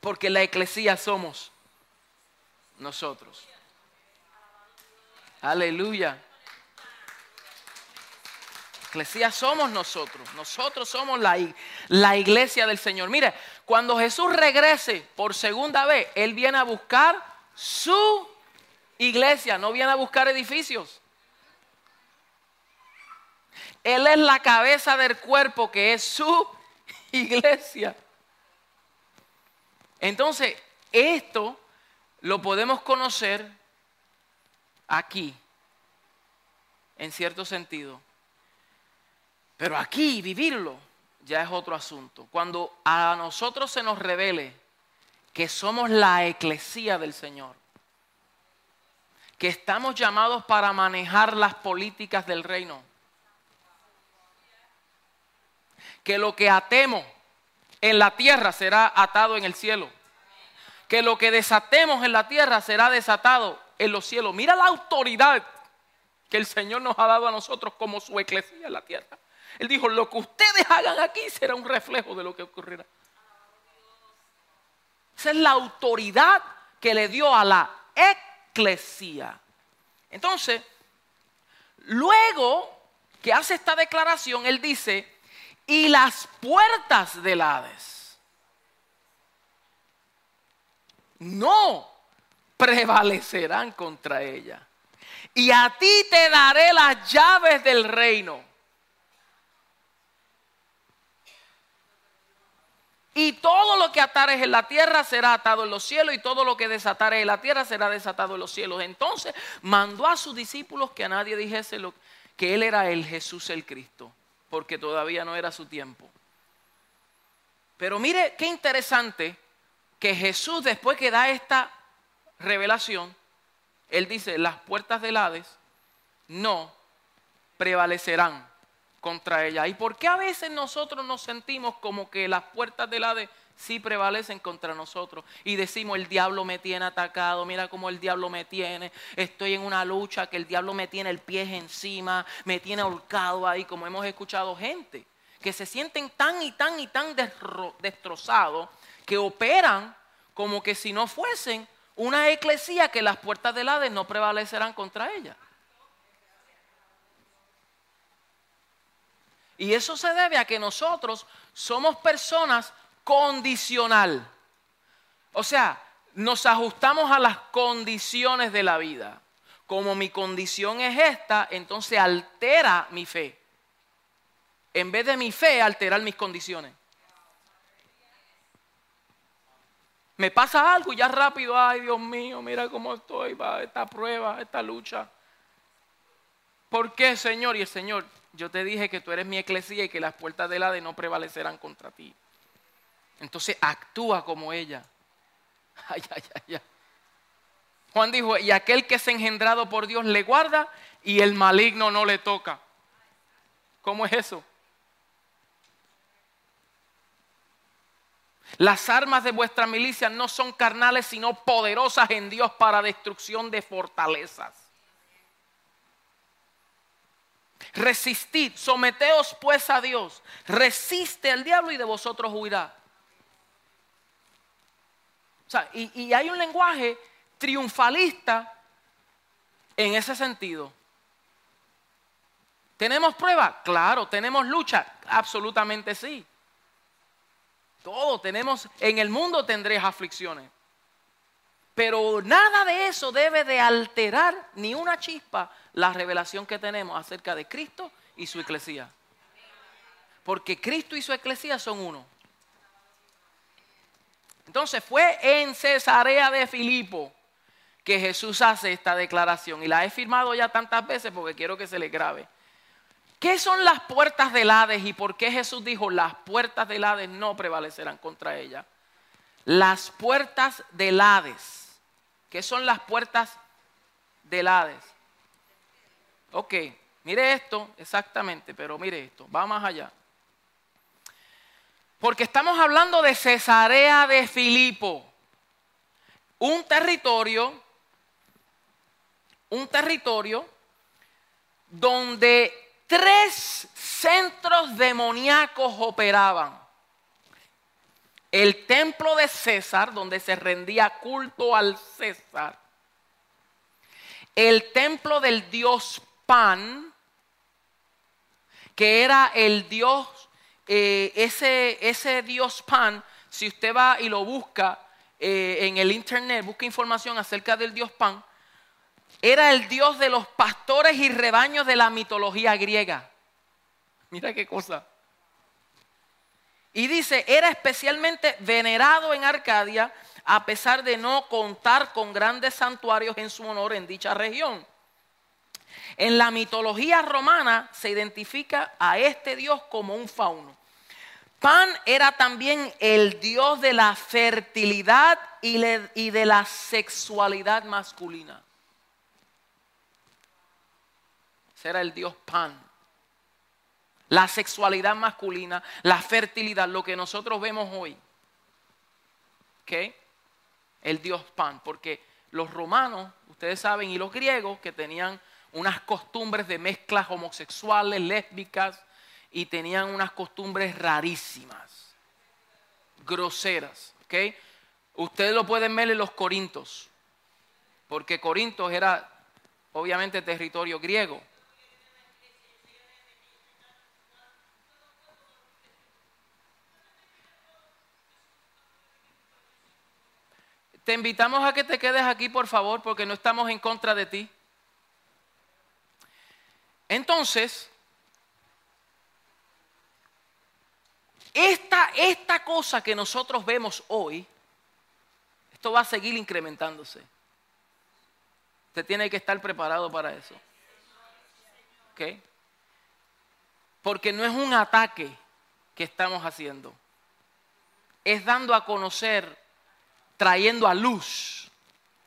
Porque la eclesía somos nosotros. Aleluya. Eclesía somos nosotros. Nosotros somos la, la iglesia del Señor. Mire, cuando Jesús regrese por segunda vez, Él viene a buscar su iglesia, no viene a buscar edificios. Él es la cabeza del cuerpo que es su iglesia. Entonces, esto lo podemos conocer aquí, en cierto sentido. Pero aquí vivirlo ya es otro asunto. Cuando a nosotros se nos revele que somos la eclesía del Señor, que estamos llamados para manejar las políticas del reino, que lo que atemos en la tierra será atado en el cielo, que lo que desatemos en la tierra será desatado en los cielos. Mira la autoridad que el Señor nos ha dado a nosotros como su eclesía en la tierra. Él dijo, lo que ustedes hagan aquí será un reflejo de lo que ocurrirá. Esa es la autoridad que le dio a la eclesía. Entonces, luego que hace esta declaración, él dice, y las puertas del Hades no prevalecerán contra ella. y a ti te daré las llaves del reino. Y todo lo que atares en la tierra será atado en los cielos y todo lo que desatares en la tierra será desatado en los cielos. Entonces mandó a sus discípulos que a nadie dijese lo, que él era el Jesús el Cristo, porque todavía no era su tiempo. Pero mire qué interesante que Jesús después que da esta revelación, él dice, las puertas del Hades no prevalecerán contra ella. ¿Y por qué a veces nosotros nos sentimos como que las puertas del Hades sí prevalecen contra nosotros? Y decimos, el diablo me tiene atacado, mira cómo el diablo me tiene, estoy en una lucha que el diablo me tiene el pie encima, me tiene ahorcado ahí, como hemos escuchado gente, que se sienten tan y tan y tan destrozados que operan como que si no fuesen una eclesía que las puertas del Hades no prevalecerán contra ella. Y eso se debe a que nosotros somos personas condicional. O sea, nos ajustamos a las condiciones de la vida. Como mi condición es esta, entonces altera mi fe. En vez de mi fe, alterar mis condiciones. Me pasa algo y ya rápido, ay Dios mío, mira cómo estoy para esta prueba, esta lucha. ¿Por qué, Señor? Y el Señor, yo te dije que tú eres mi eclesía y que las puertas del Hades no prevalecerán contra ti. Entonces actúa como ella. Ay, ay, ay, Juan dijo, y aquel que es engendrado por Dios le guarda y el maligno no le toca. ¿Cómo es eso? Las armas de vuestra milicia no son carnales, sino poderosas en Dios para destrucción de fortalezas. Resistid, someteos pues a Dios, resiste al diablo y de vosotros huirá. Sea, y, hay un lenguaje triunfalista en ese sentido. ¿Tenemos prueba? Claro. ¿Tenemos lucha? Absolutamente sí. Todo tenemos, en el mundo tendréis aflicciones. Pero nada de eso debe de alterar ni una chispa la revelación que tenemos acerca de Cristo y su eclesía. Porque Cristo y su eclesía son uno. Entonces fue en Cesarea de Filipo que Jesús hace esta declaración. Y la he firmado ya tantas veces porque quiero que se le grabe. ¿Qué son las puertas del Hades y por qué Jesús dijo las puertas del Hades no prevalecerán contra ella? Las puertas del Hades ¿Qué son las puertas del Hades? Ok, mire esto exactamente, pero mire esto, va más allá. Porque estamos hablando de Cesarea de Filipo, un territorio, un territorio donde tres centros demoníacos operaban. El templo de César, donde se rendía culto al César, el templo del dios Pan, que era el dios, eh, ese, dios Pan, si usted va y lo busca eh, en el internet, busca información acerca del dios Pan, era el dios de los pastores y rebaños de la mitología griega. Mira qué cosa. Y dice, era especialmente venerado en Arcadia a pesar de no contar con grandes santuarios en su honor en dicha región. En la mitología romana se identifica a este dios como un fauno. Pan era también el dios de la fertilidad y de la sexualidad masculina. Ese era el dios Pan la sexualidad masculina, la fertilidad, lo que nosotros vemos hoy. ¿Ok? El dios Pan, porque los romanos, ustedes saben, y los griegos que tenían unas costumbres de mezclas homosexuales, lésbicas, y tenían unas costumbres rarísimas, groseras. ¿ok? Ustedes lo pueden ver en los Corintos, porque Corintos era obviamente territorio griego. Te invitamos a que te quedes aquí, por favor, porque no estamos en contra de ti. Entonces, esta, cosa que nosotros vemos hoy, esto va a seguir incrementándose. Usted tiene que estar preparado para eso. ¿Ok? Porque no es un ataque que estamos haciendo. Es dando a conocer, trayendo a luz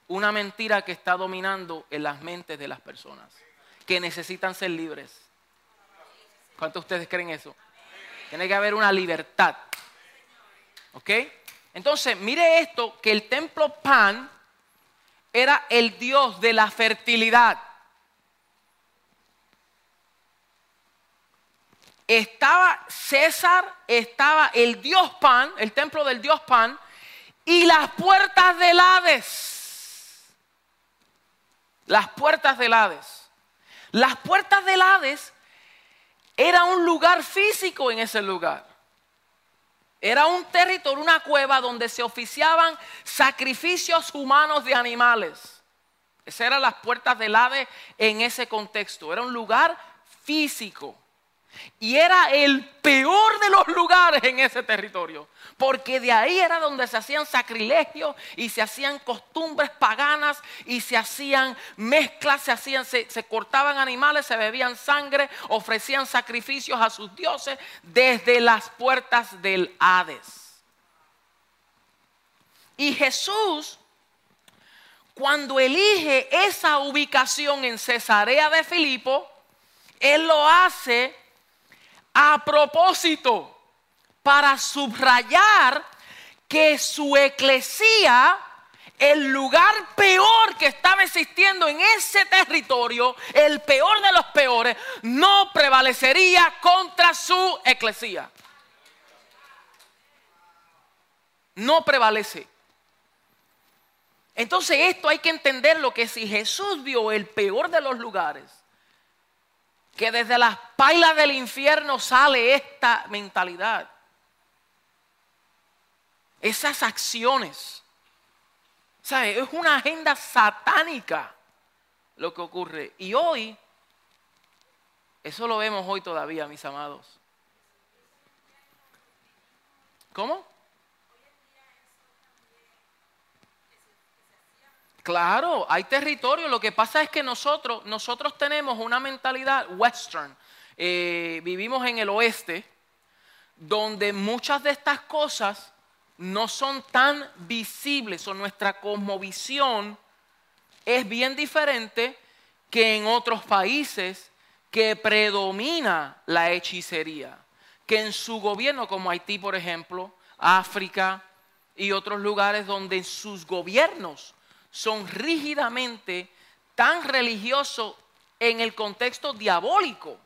una mentira que está dominando en las mentes de las personas, que necesitan ser libres. ¿Cuántos de ustedes creen eso? Tiene que haber una libertad. ¿Ok? Entonces, mire esto, que el templo Pan era el dios de la fertilidad. Estaba César, estaba el dios Pan, el templo del dios Pan, y las puertas del Hades. Las puertas del Hades. Las puertas del Hades era un lugar físico en ese lugar. Era un territorio, una cueva donde se oficiaban sacrificios humanos de animales. Esas eran las puertas del Hades en ese contexto. Era un lugar físico. Y era el peor de los lugares en ese territorio. Porque de ahí era donde se hacían sacrilegios y se hacían costumbres paganas y se hacían mezclas, se, hacían, se, se cortaban animales, se bebían sangre, ofrecían sacrificios a sus dioses desde las puertas del Hades. Y Jesús, cuando elige esa ubicación en Cesarea de Filipo, Él lo hace a propósito para subrayar que su eclesía, el lugar peor que estaba existiendo en ese territorio, el peor de los peores, no prevalecería contra su eclesía. No prevalece. Entonces esto hay que entenderlo que si Jesús vio el peor de los lugares, que desde las pailas del infierno sale esta mentalidad. Esas acciones. ¿Sabe? Es una agenda satánica lo que ocurre. Y hoy, eso lo vemos hoy todavía, mis amados. ¿Cómo? Claro, hay territorio. Lo que pasa es que nosotros, nosotros tenemos una mentalidad western. Eh, vivimos en el oeste, donde muchas de estas cosas no son tan visibles o nuestra cosmovisión es bien diferente que en otros países que predomina la hechicería, que en su gobierno, como Haití por ejemplo, África y otros lugares donde sus gobiernos son rígidamente tan religiosos en el contexto diabólico.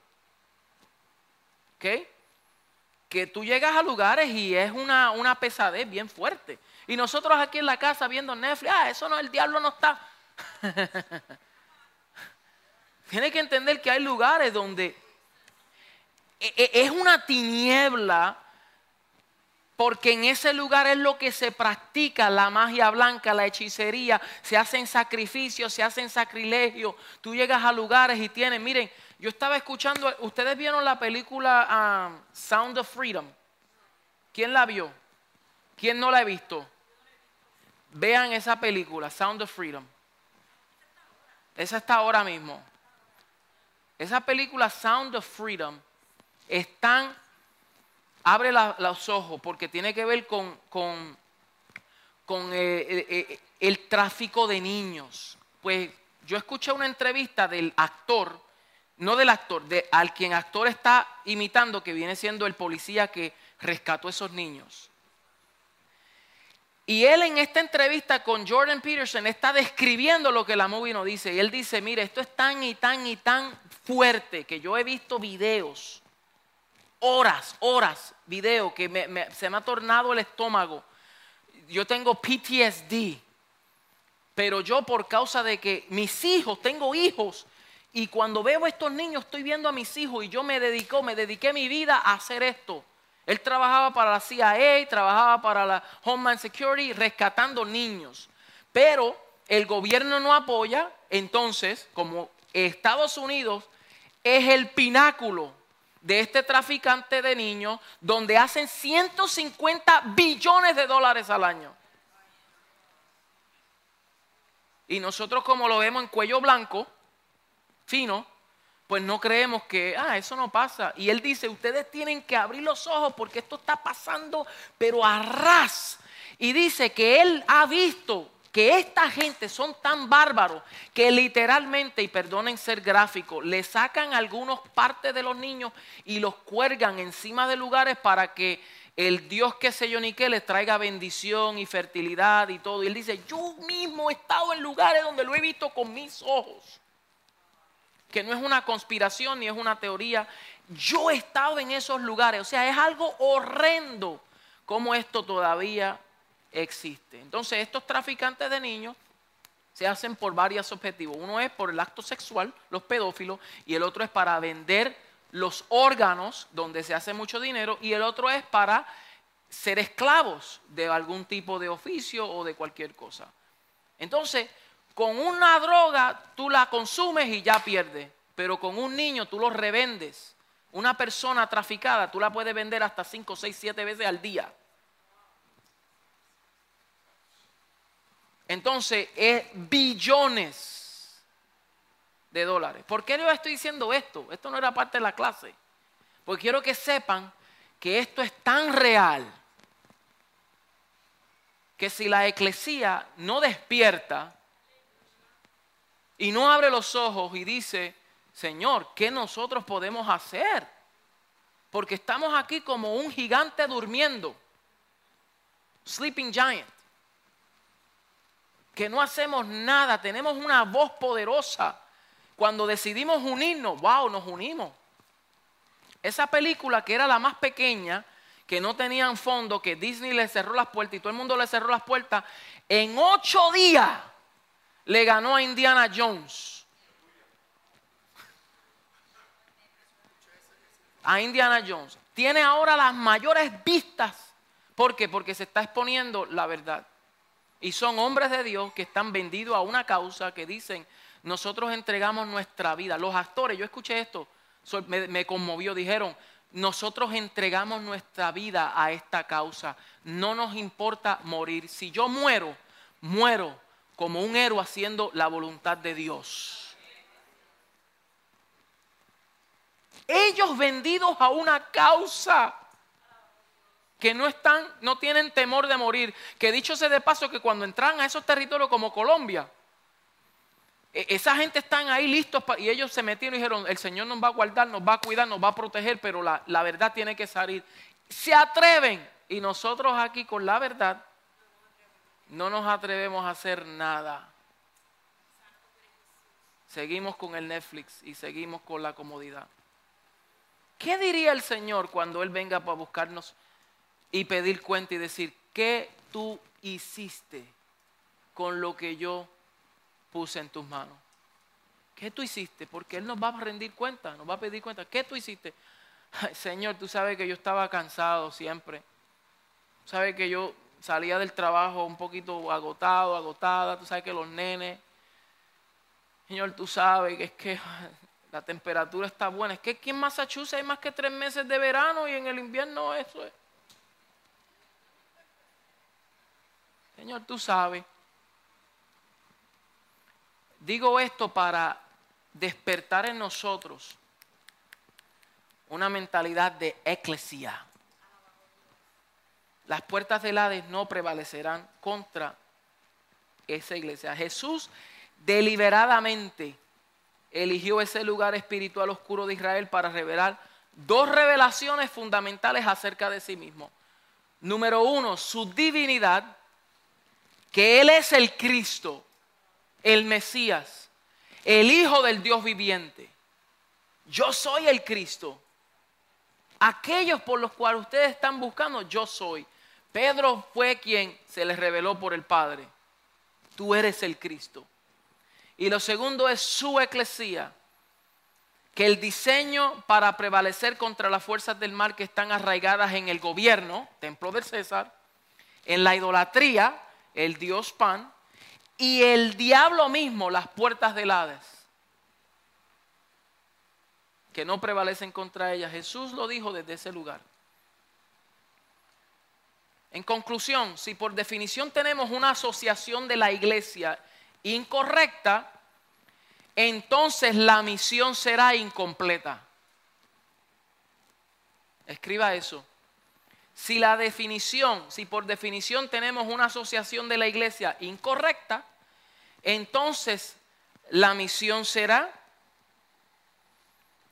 ¿Ok? Que tú llegas a lugares y es una, una pesadez bien fuerte. Y nosotros aquí en la casa viendo Netflix, ah, eso no, el diablo no está. Tiene que entender que hay lugares donde e, e, es una tiniebla porque en ese lugar es lo que se practica la magia blanca, la hechicería, se hacen sacrificios, se hacen sacrilegios. Tú llegas a lugares y tienes, miren, yo estaba escuchando, ustedes vieron la película um, Sound of Freedom. ¿Quién la vio? ¿Quién no la ha visto? Vean esa película, Sound of Freedom. Esa está ahora mismo. Esa película Sound of Freedom están abre los ojos porque tiene que ver con, con, con eh, eh, eh, el tráfico de niños. Pues yo escuché una entrevista del actor, no del actor, de al quien actor está imitando, que viene siendo el policía que rescató a esos niños. Y él en esta entrevista con Jordan Peterson está describiendo lo que la movie no dice. Y él dice, mire, esto es tan y tan y tan fuerte que yo he visto videos horas, horas, video que se me ha tornado el estómago. Yo tengo PTSD, pero yo por causa de que mis hijos, tengo hijos, y cuando veo estos niños estoy viendo a mis hijos y yo me dedico, me dediqué mi vida a hacer esto. Él trabajaba para la CIA, trabajaba para la Homeland Security, rescatando niños. Pero el gobierno no apoya, entonces, como Estados Unidos es el pináculo de este traficante de niños donde hacen 150 billones de dólares al año. Y nosotros como lo vemos en cuello blanco, fino, pues no creemos que, ah, eso no pasa. Y él dice, ustedes tienen que abrir los ojos porque esto está pasando, pero a ras. Y dice que él ha visto que esta gente son tan bárbaros que literalmente, y perdonen ser gráfico, le sacan algunos partes de los niños y los cuelgan encima de lugares para que el Dios que sé yo ni qué les traiga bendición y fertilidad y todo. Y él dice, yo mismo he estado en lugares donde lo he visto con mis ojos. Que no es una conspiración ni es una teoría. Yo he estado en esos lugares. O sea, es algo horrendo como esto todavía existe. Entonces, estos traficantes de niños se hacen por varios objetivos. Uno es por el acto sexual, los pedófilos, y el otro es para vender los órganos donde se hace mucho dinero y el otro es para ser esclavos de algún tipo de oficio o de cualquier cosa. Entonces, con una droga tú la consumes y ya pierdes, pero con un niño tú lo revendes. Una persona traficada tú la puedes vender hasta 5, 6, 7 veces al día. Entonces, es billones de dólares. ¿Por qué yo estoy diciendo esto? Esto no era parte de la clase. Porque quiero que sepan que esto es tan real que si la eclesía no despierta y no abre los ojos y dice, Señor, ¿qué nosotros podemos hacer? Porque estamos aquí como un gigante durmiendo, sleeping giant, que no hacemos nada, tenemos una voz poderosa cuando decidimos unirnos, wow, nos unimos. Esa película que era la más pequeña, que no tenían fondo, que Disney le cerró las puertas y todo el mundo le cerró las puertas, en ocho días le ganó a Indiana Jones. A Indiana Jones. Tiene ahora las mayores vistas. ¿Por qué? Porque se está exponiendo la verdad. Y son hombres de Dios que están vendidos a una causa que dicen, nosotros entregamos nuestra vida. Los actores, yo escuché esto, me, conmovió, dijeron, nosotros entregamos nuestra vida a esta causa. No nos importa morir. Si yo muero, muero como un héroe haciendo la voluntad de Dios. Ellos vendidos a una causa que no están, no tienen temor de morir. Que dicho sea de paso que cuando entran a esos territorios como Colombia, e, esa gente están ahí listos y ellos se metieron y dijeron, el Señor nos va a guardar, nos va a cuidar, nos va a proteger, pero la, la verdad tiene que salir. Se atreven y nosotros aquí con la verdad no nos atrevemos a hacer nada. Seguimos con el Netflix y seguimos con la comodidad. ¿Qué diría el Señor cuando Él venga para buscarnos y pedir cuenta y decir, ¿qué tú hiciste con lo que yo puse en tus manos. ¿Qué tú hiciste? Porque Él nos va a rendir cuenta, nos va a pedir cuenta. ¿Qué tú hiciste? Señor, tú sabes que yo estaba cansado siempre. Sabes que yo salía del trabajo un poquito agotado, agotada. Tú sabes que los nenes. Señor, tú sabes que es que la temperatura está buena. Es que aquí en Massachusetts hay más que tres meses de verano y en el invierno eso es. Señor, tú sabes. Digo esto para despertar en nosotros una mentalidad de eclesia. Las puertas del Hades no prevalecerán contra esa iglesia. Jesús deliberadamente eligió ese lugar espiritual oscuro de Israel para revelar dos revelaciones fundamentales acerca de sí mismo. Número uno, su divinidad, que Él es el Cristo, el Mesías, el Hijo del Dios viviente. Yo soy el Cristo. Aquellos por los cuales ustedes están buscando, yo soy. Pedro fue quien se les reveló por el Padre. Tú eres el Cristo. Y lo segundo es su eclesía, que el diseño para prevalecer contra las fuerzas del mal que están arraigadas en el gobierno, templo del César, en la idolatría, el dios Pan, y el diablo mismo las puertas del Hades. que no prevalecen contra ella. Jesús lo dijo desde ese lugar. En conclusión, si por definición tenemos una asociación de la iglesia incorrecta, entonces la misión será incompleta. Escriba eso. Si la definición, si por definición tenemos una asociación de la iglesia incorrecta, entonces la misión será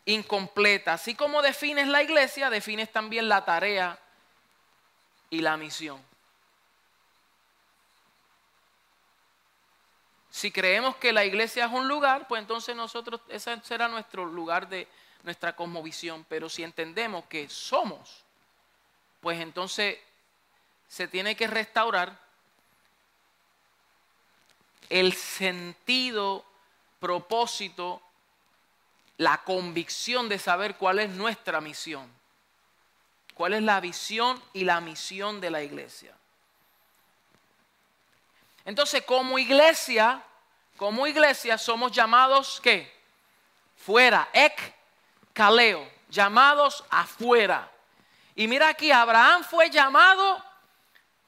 incompleta. Así como defines la iglesia, defines también la tarea y la misión. Si creemos que la iglesia es un lugar, pues entonces nosotros, ese será nuestro lugar de nuestra cosmovisión. Pero si entendemos que somos, pues entonces se tiene que restaurar el sentido, propósito, la convicción de saber cuál es nuestra misión. ¿Cuál es la visión y la misión de la iglesia? Entonces, como iglesia, como iglesia somos llamados ¿qué? Fuera, ek kaleo, llamados afuera. Y mira aquí, Abraham fue llamado,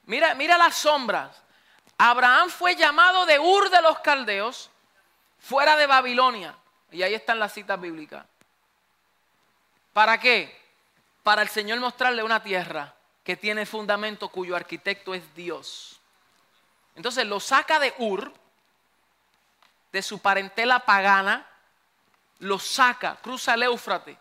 mira, mira las sombras. Abraham fue llamado de Ur de los Caldeos, fuera de Babilonia. Y ahí están las citas bíblicas. ¿Para qué? para el Señor mostrarle una tierra que tiene fundamento cuyo arquitecto es Dios. Entonces lo saca de Ur, de su parentela pagana, lo saca, cruza el Éufrate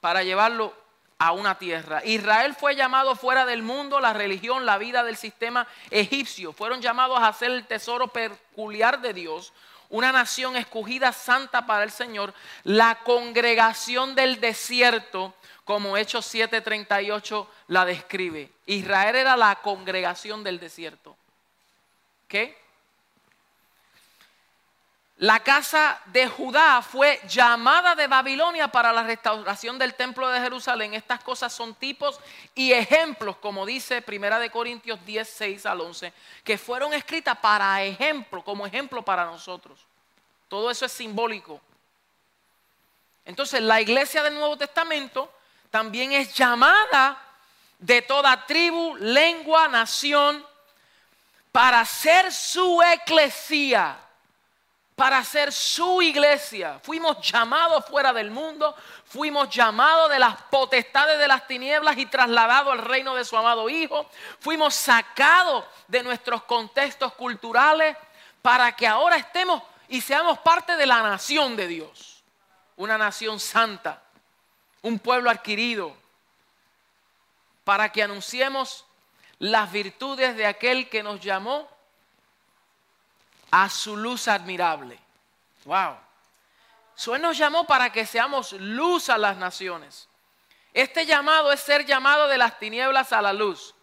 para llevarlo a una tierra. Israel fue llamado fuera del mundo, la religión, la vida del sistema egipcio. Fueron llamados a hacer el tesoro peculiar de Dios, una nación escogida santa para el Señor, la congregación del desierto como Hechos 7:38 la describe. Israel era la congregación del desierto. ¿Qué? La casa de Judá fue llamada de Babilonia para la restauración del templo de Jerusalén. Estas cosas son tipos y ejemplos, como dice Primera de Corintios 10, 6 al 11, que fueron escritas para ejemplo, como ejemplo para nosotros. Todo eso es simbólico. Entonces, la iglesia del Nuevo Testamento también es llamada de toda tribu, lengua, nación, para ser su eclesía, para ser su iglesia. Fuimos llamados fuera del mundo, fuimos llamados de las potestades de las tinieblas y trasladados al reino de su amado Hijo. Fuimos sacados de nuestros contextos culturales para que ahora estemos y seamos parte de la nación de Dios, una nación santa un pueblo adquirido, para que anunciemos las virtudes de aquel que nos llamó a su luz admirable. Wow. Eso nos llamó para que seamos luz a las naciones. Este llamado es ser llamado de las tinieblas a la luz.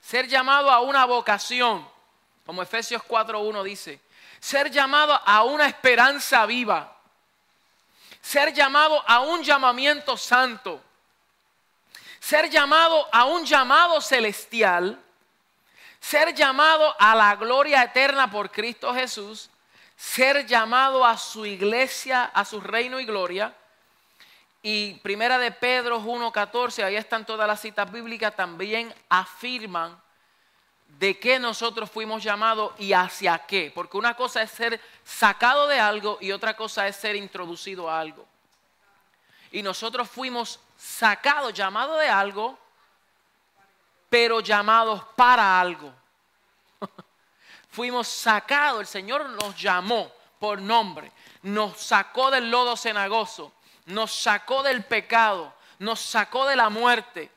Ser llamado a una vocación, como Efesios 4.1 dice. Ser llamado a una esperanza viva ser llamado a un llamamiento santo, ser llamado a un llamado celestial, ser llamado a la gloria eterna por Cristo Jesús, ser llamado a su iglesia, a su reino y gloria. Y primera de Pedro 1.14, ahí están todas las citas bíblicas, también afirman de qué nosotros fuimos llamados y hacia qué. Porque una cosa es ser sacado de algo y otra cosa es ser introducido a algo. Y nosotros fuimos sacados, llamados de algo, pero llamados para algo. fuimos sacados, el Señor nos llamó por nombre, nos sacó del lodo cenagoso, nos sacó del pecado, nos sacó de la muerte,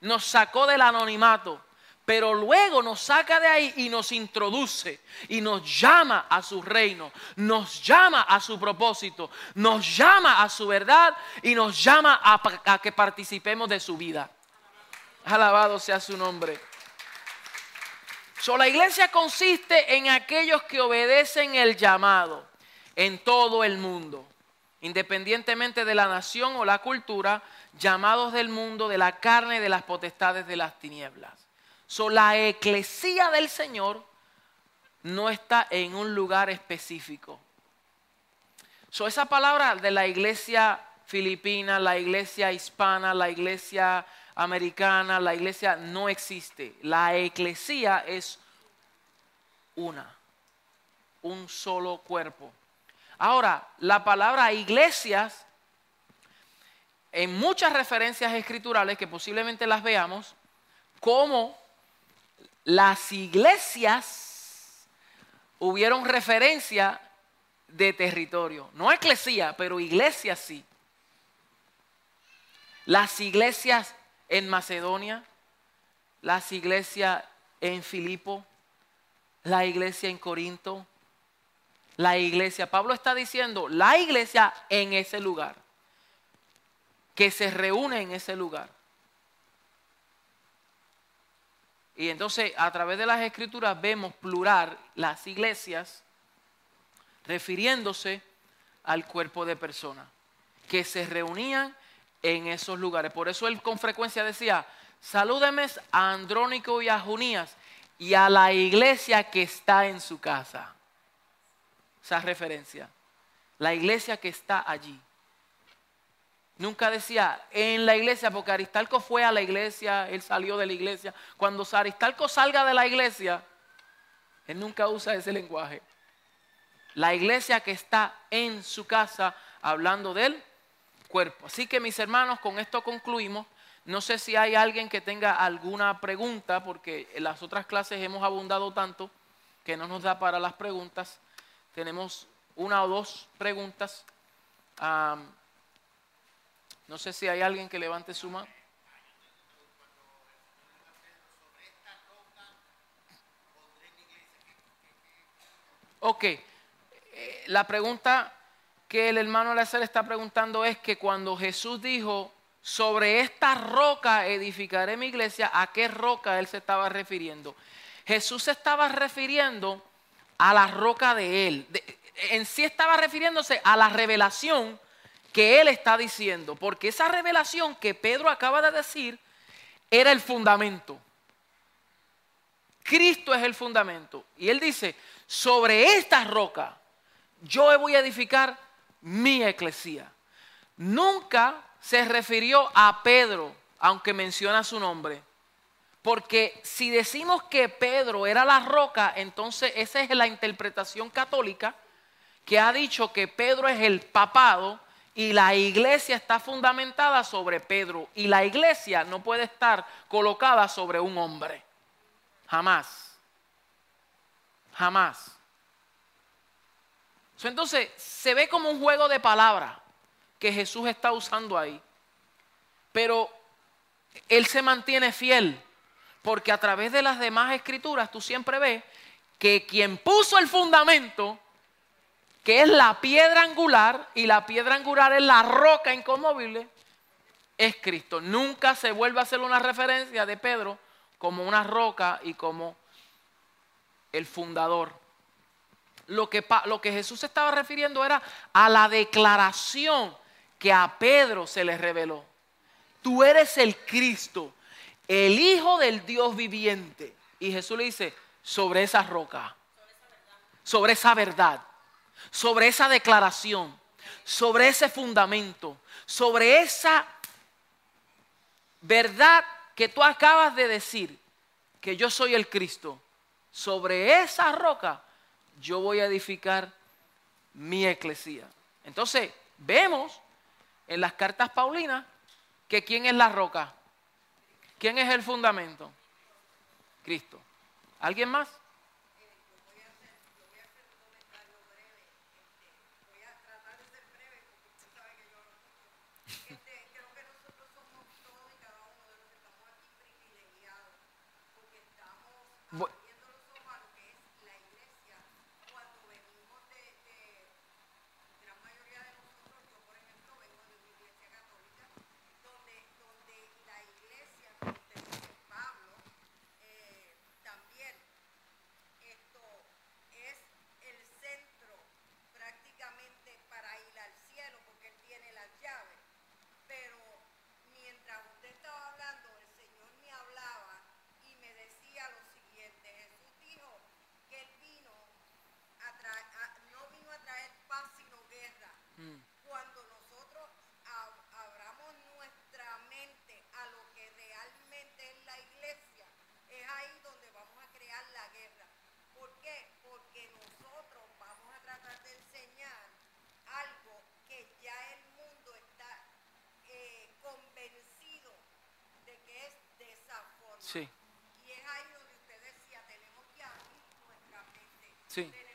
nos sacó del anonimato pero luego nos saca de ahí y nos introduce y nos llama a su reino, nos llama a su propósito, nos llama a su verdad y nos llama a, que participemos de su vida. Alabado sea su nombre. So, la iglesia consiste en aquellos que obedecen el llamado en todo el mundo, independientemente de la nación o la cultura, llamados del mundo, de la carne y de las potestades de las tinieblas. So, la eclesía del Señor no está en un lugar específico. So, esa palabra de la iglesia filipina, la iglesia hispana, la iglesia americana, la iglesia no existe. La eclesía es una, un solo cuerpo. Ahora, la palabra iglesias, en muchas referencias escriturales que posiblemente las veamos, como las iglesias hubieron referencia de territorio. No eclesía, pero iglesia sí. Las iglesias en Macedonia, las iglesias en Filipo, la iglesia en Corinto, la iglesia. Pablo está diciendo la iglesia en ese lugar, que se reúne en ese lugar. Y entonces a través de las escrituras vemos plural las iglesias refiriéndose al cuerpo de personas que se reunían en esos lugares. Por eso él con frecuencia decía, salúdeme a Andrónico y a Junías y a la iglesia que está en su casa. Esa referencia. La iglesia que está allí. Nunca decía en la iglesia, porque Aristarco fue a la iglesia, él salió de la iglesia. Cuando Aristarco salga de la iglesia, él nunca usa ese lenguaje. La iglesia que está en su casa, hablando del cuerpo. Así que mis hermanos, con esto concluimos. No sé si hay alguien que tenga alguna pregunta, porque en las otras clases hemos abundado tanto que no nos da para las preguntas. Tenemos una o dos preguntas. no sé si hay alguien que levante su mano. Ok, eh, la pregunta que el hermano le está preguntando es que cuando Jesús dijo, sobre esta roca edificaré mi iglesia, ¿a qué roca él se estaba refiriendo? Jesús se estaba refiriendo a la roca de él. en sí estaba refiriéndose a la revelación que él está diciendo, porque esa revelación que Pedro acaba de decir era el fundamento. Cristo es el fundamento. Y él dice, sobre esta roca yo voy a edificar mi eclesía. Nunca se refirió a Pedro, aunque menciona su nombre. Porque si decimos que Pedro era la roca, entonces esa es la interpretación católica que ha dicho que Pedro es el papado y la iglesia está fundamentada sobre Pedro. Y la iglesia no puede estar colocada sobre un hombre. Jamás. Jamás. Entonces, se ve como un juego de palabras que Jesús está usando ahí. Pero Él se mantiene fiel, porque a través de las demás escrituras tú siempre ves que quien puso el fundamento, que es la piedra angular, y la piedra angular es la roca inconmovible, es Cristo. Nunca se vuelve a hacer una referencia de Pedro como una roca y como el fundador lo que, lo que Jesús estaba refiriendo era a la declaración que a Pedro se le reveló. Tú eres el Cristo, el Hijo del Dios viviente. Y Jesús le dice, sobre esa roca, sobre esa verdad, sobre esa declaración, sobre ese fundamento, sobre esa verdad que tú acabas de decir, que yo soy el Cristo, sobre esa roca yo voy a edificar mi eclesía. Entonces, vemos en las cartas paulinas que quién es la roca, quién es el fundamento. Cristo. ¿Alguien más? Demás,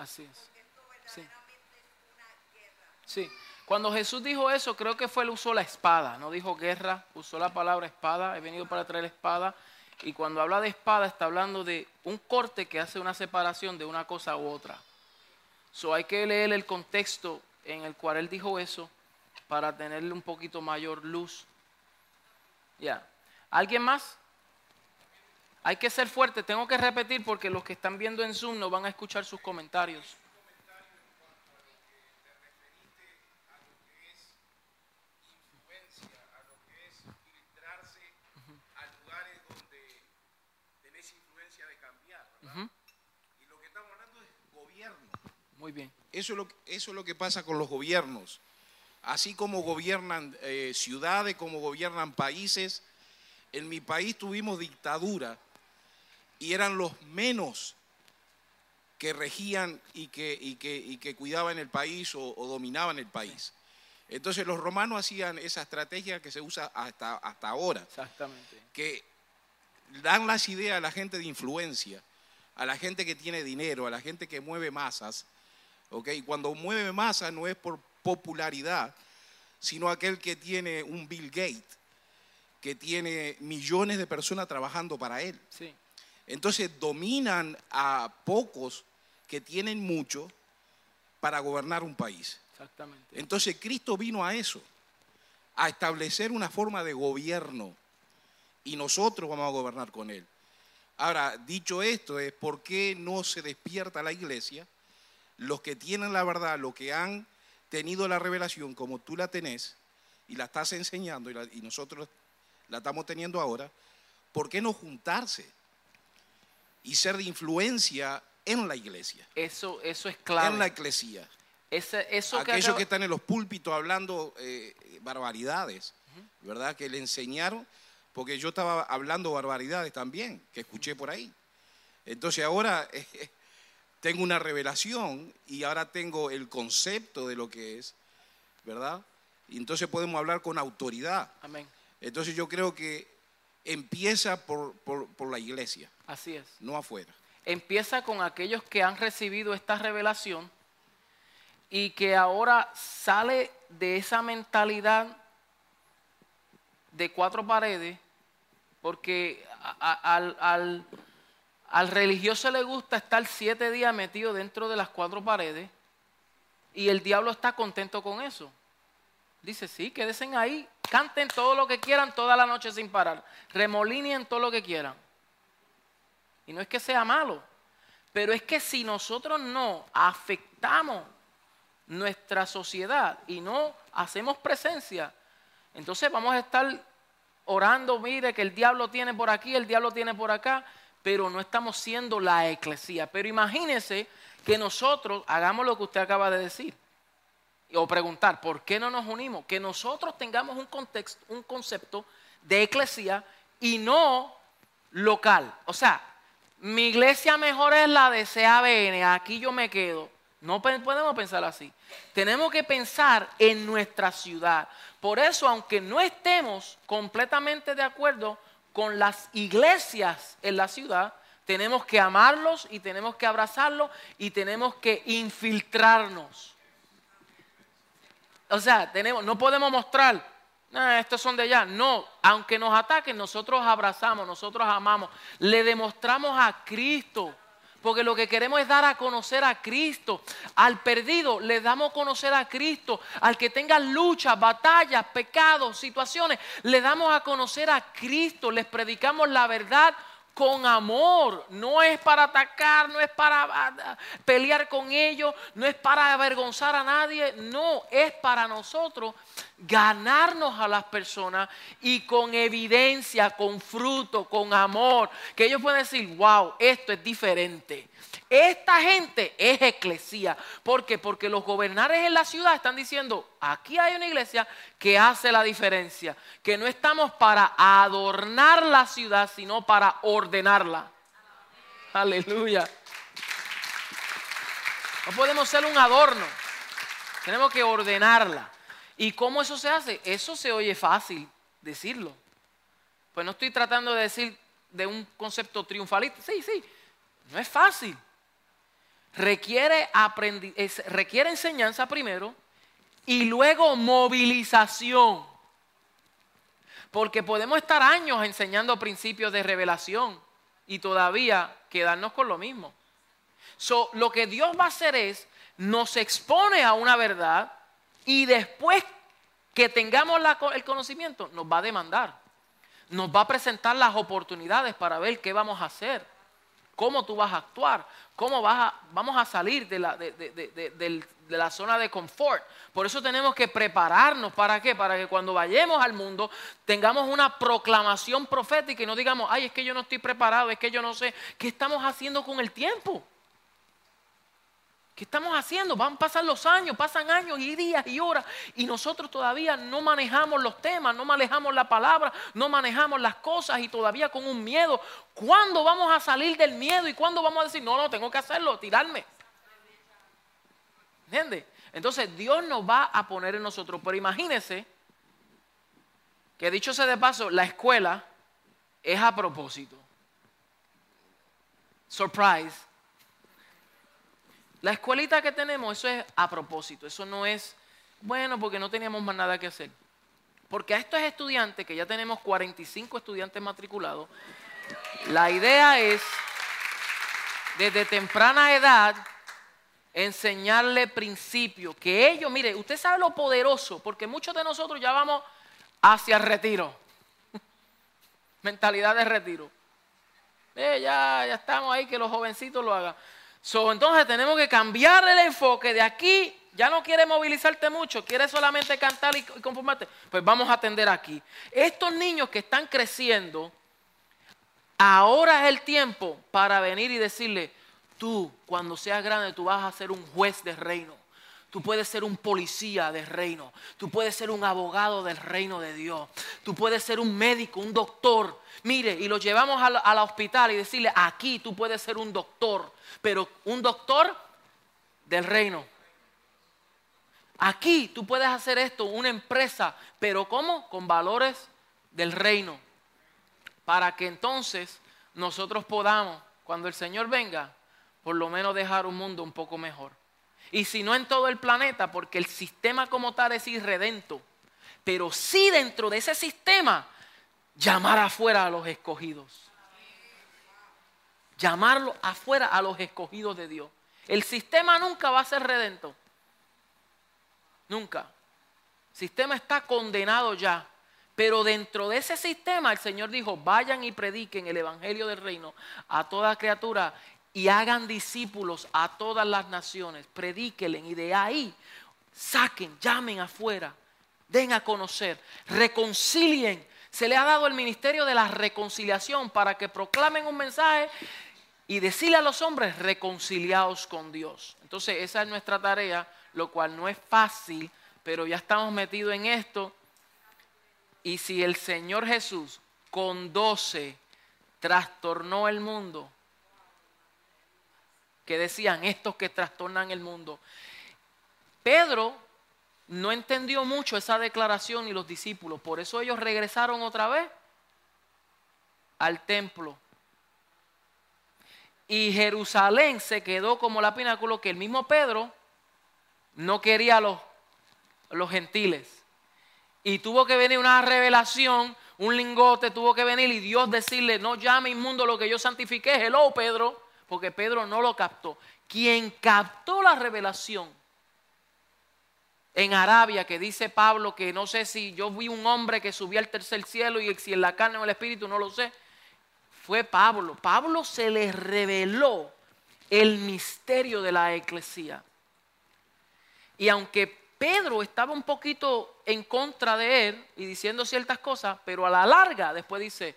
Así es. Sí. Sí. Cuando Jesús dijo eso, creo que fue él usó la espada, no dijo guerra, usó la palabra espada, he venido para traer espada. Y cuando habla de espada está hablando de un corte que hace una separación de una cosa u otra. So hay que leer el contexto en el cual él dijo eso para tenerle un poquito mayor luz. Ya. ¿Alguien más? Hay que ser fuerte, tengo que repetir porque los que están viendo en Zoom no van a escuchar sus comentarios. influencia, a lo que es filtrarse a lugares donde tenés influencia de cambiar. ¿verdad? Y lo que estamos hablando es gobierno. Muy bien. Eso es lo, eso es lo que pasa con los gobiernos. Así como gobiernan eh, ciudades, como gobiernan países. En mi país tuvimos dictadura y eran los menos que regían y que, y que, y que cuidaban el país o, o dominaban el país. Entonces los romanos hacían esa estrategia que se usa hasta, hasta ahora, Exactamente. que dan las ideas a la gente de influencia, a la gente que tiene dinero, a la gente que mueve masas. ¿Ok? Cuando mueve masas no es por popularidad, sino aquel que tiene un Bill Gates, que tiene millones de personas trabajando para él. Sí. Entonces dominan a pocos que tienen mucho para gobernar un país. Exactamente. Entonces Cristo vino a eso, a establecer una forma de gobierno y nosotros vamos a gobernar con Él. Ahora, dicho esto, es por qué no se despierta la iglesia, los que tienen la verdad, los que han tenido la revelación como tú la tenés y la estás enseñando y, la- y nosotros la estamos teniendo ahora, ¿por qué no juntarse y ser de influencia en la iglesia, Eso, eso es clave. en la eclesía? Ese- eso que aquellos acaba- que están en los púlpitos hablando eh, barbaridades, ¿verdad? Que le enseñaron, porque yo estaba hablando barbaridades también, que escuché por ahí. Entonces ahora eh, tengo una revelación y ahora tengo el concepto de lo que es, ¿verdad? Y entonces podemos hablar con autoridad. Amén. Entonces yo creo que empieza por, por- por la iglesia, Así es. no afuera. Empieza con aquellos que han recibido esta revelación y que ahora sale de esa mentalidad de cuatro paredes, porque al, al- al religioso le gusta estar siete días metido dentro de las cuatro paredes y el diablo está contento con eso. Dice, sí, quédense ahí, canten todo lo que quieran toda la noche sin parar, remolinen todo lo que quieran. Y no es que sea malo, pero es que si nosotros no afectamos nuestra sociedad y no hacemos presencia, entonces vamos a estar orando, mire que el diablo tiene por aquí, el diablo tiene por acá, pero no estamos siendo la eclesía. Pero imagínese que nosotros hagamos lo que usted acaba de decir o preguntar, ¿por qué no nos unimos? Que nosotros tengamos un contexto, un concepto de eclesía y no local. O sea, mi iglesia mejor es la de CABN, aquí yo me quedo. No podemos pensar así. Tenemos que pensar en nuestra ciudad. Por eso, aunque no estemos completamente de acuerdo con las iglesias en la ciudad, tenemos que amarlos y tenemos que abrazarlos y tenemos que infiltrarnos. O sea, tenemos, no podemos mostrar, "Ah, estos son de allá. No, aunque nos ataquen, nosotros abrazamos, nosotros amamos, le demostramos a Cristo. Porque lo que queremos es dar a conocer a Cristo. Al perdido le damos a conocer a Cristo. Al que tenga luchas, batallas, pecados, situaciones, le damos a conocer a Cristo. Les predicamos la verdad con amor. No es para atacar, no es para ah, pelear con ellos, no es para avergonzar a nadie. No, es para nosotros ganarnos a las personas y con evidencia, con fruto, con amor. Que ellos pueden decir, wow, esto es diferente. Esta gente es eclesía. ¿Por qué? Porque los gobernantes en la ciudad están diciendo, aquí hay una iglesia que hace la diferencia, que no estamos para adornar la ciudad, sino para ordenarla. Aleluya. No podemos ser un adorno. Tenemos que ordenarla. ¿Y cómo eso se hace? Eso se oye fácil decirlo. Pues no estoy tratando de decir de un concepto triunfalista. Sí, sí, no es fácil. Requiere, requiere enseñanza primero y luego movilización. Porque podemos estar años enseñando principios de revelación y todavía quedarnos con lo mismo. So, lo que Dios va a hacer es, nos expone a una verdad y después que tengamos el conocimiento, nos va a demandar. Nos va a presentar las oportunidades para ver qué vamos a hacer, cómo tú vas a actuar, cómo vas a- vamos a salir de la, de- de- de- la zona de confort. Por eso tenemos que prepararnos. ¿Para qué? Para que cuando vayamos al mundo tengamos una proclamación profética y no digamos, ay, es que yo no estoy preparado, es que yo no sé. ¿Qué estamos haciendo con el tiempo? ¿Qué estamos haciendo? Van a pasar los años, pasan años y días y horas y nosotros todavía no manejamos los temas, no manejamos la palabra, no manejamos las cosas y todavía con un miedo. ¿Cuándo vamos a salir del miedo y cuándo vamos a decir, no, no, tengo que hacerlo, tirarme? ¿Entiendes? Entonces Dios nos va a poner en nosotros. Pero imagínense que dicho sea de paso, la escuela es a propósito. Surprise. La escuelita que tenemos, eso es a propósito. Eso no es, bueno, porque no teníamos más nada que hacer. Porque a estos estudiantes, que ya tenemos 45 estudiantes matriculados, la idea es, desde temprana edad, enseñarle principios. Que ellos, mire, usted sabe lo poderoso, porque muchos de nosotros ya vamos hacia el retiro. Mentalidad de retiro. Eh, ya, ya estamos ahí, que los jovencitos lo hagan. Entonces tenemos que cambiar el enfoque de aquí. Ya no quiere movilizarte mucho, quiere solamente cantar y, y conformarte. Pues vamos a atender aquí. Estos niños que están creciendo, ahora es el tiempo para venir y decirle, tú cuando seas grande tú vas a ser un juez de reino. Tú puedes ser un policía del reino. Tú puedes ser un abogado del reino de Dios. Tú puedes ser un médico, un doctor. Mire, y lo llevamos al, al hospital y decirle, aquí tú puedes ser un doctor, pero un doctor del reino. Aquí tú puedes hacer esto, una empresa, pero ¿cómo? Con valores del reino. Para que entonces nosotros podamos, cuando el Señor venga, por lo menos dejar un mundo un poco mejor. Y si no en todo el planeta, porque el sistema como tal es irredento, pero sí dentro de ese sistema, llamar afuera a los escogidos. Llamarlo afuera a los escogidos de Dios. El sistema nunca va a ser redento. Nunca. El sistema está condenado ya. Pero dentro de ese sistema el Señor dijo, vayan y prediquen el Evangelio del Reino a toda criatura y hagan discípulos a todas las naciones. Predíquenle y de ahí saquen, llamen afuera, den a conocer, reconcilien. Se le ha dado el ministerio de la reconciliación para que proclamen un mensaje y decirle a los hombres, reconciliados con Dios. Entonces esa es nuestra tarea, lo cual no es fácil, pero ya estamos metidos en esto. Y si el Señor Jesús con doce trastornó el mundo, que decían estos que trastornan el mundo, Pedro no entendió mucho esa declaración y los discípulos, por eso ellos regresaron otra vez al templo. Y Jerusalén se quedó como la pináculo que el mismo Pedro no quería a los, los gentiles. Y tuvo que venir una revelación, un lingote, tuvo que venir y Dios decirle, no llame inmundo lo que yo santifiqué. Hello, Pedro, porque Pedro no lo captó. Quien captó la revelación en Arabia, que dice Pablo, que no sé si yo vi un hombre que subía al tercer cielo y si en la carne o el espíritu, no lo sé, fue Pablo. Pablo se le reveló el misterio de la eclesía. Y aunque Pedro estaba un poquito en contra de él y diciendo ciertas cosas, pero a la larga después dice,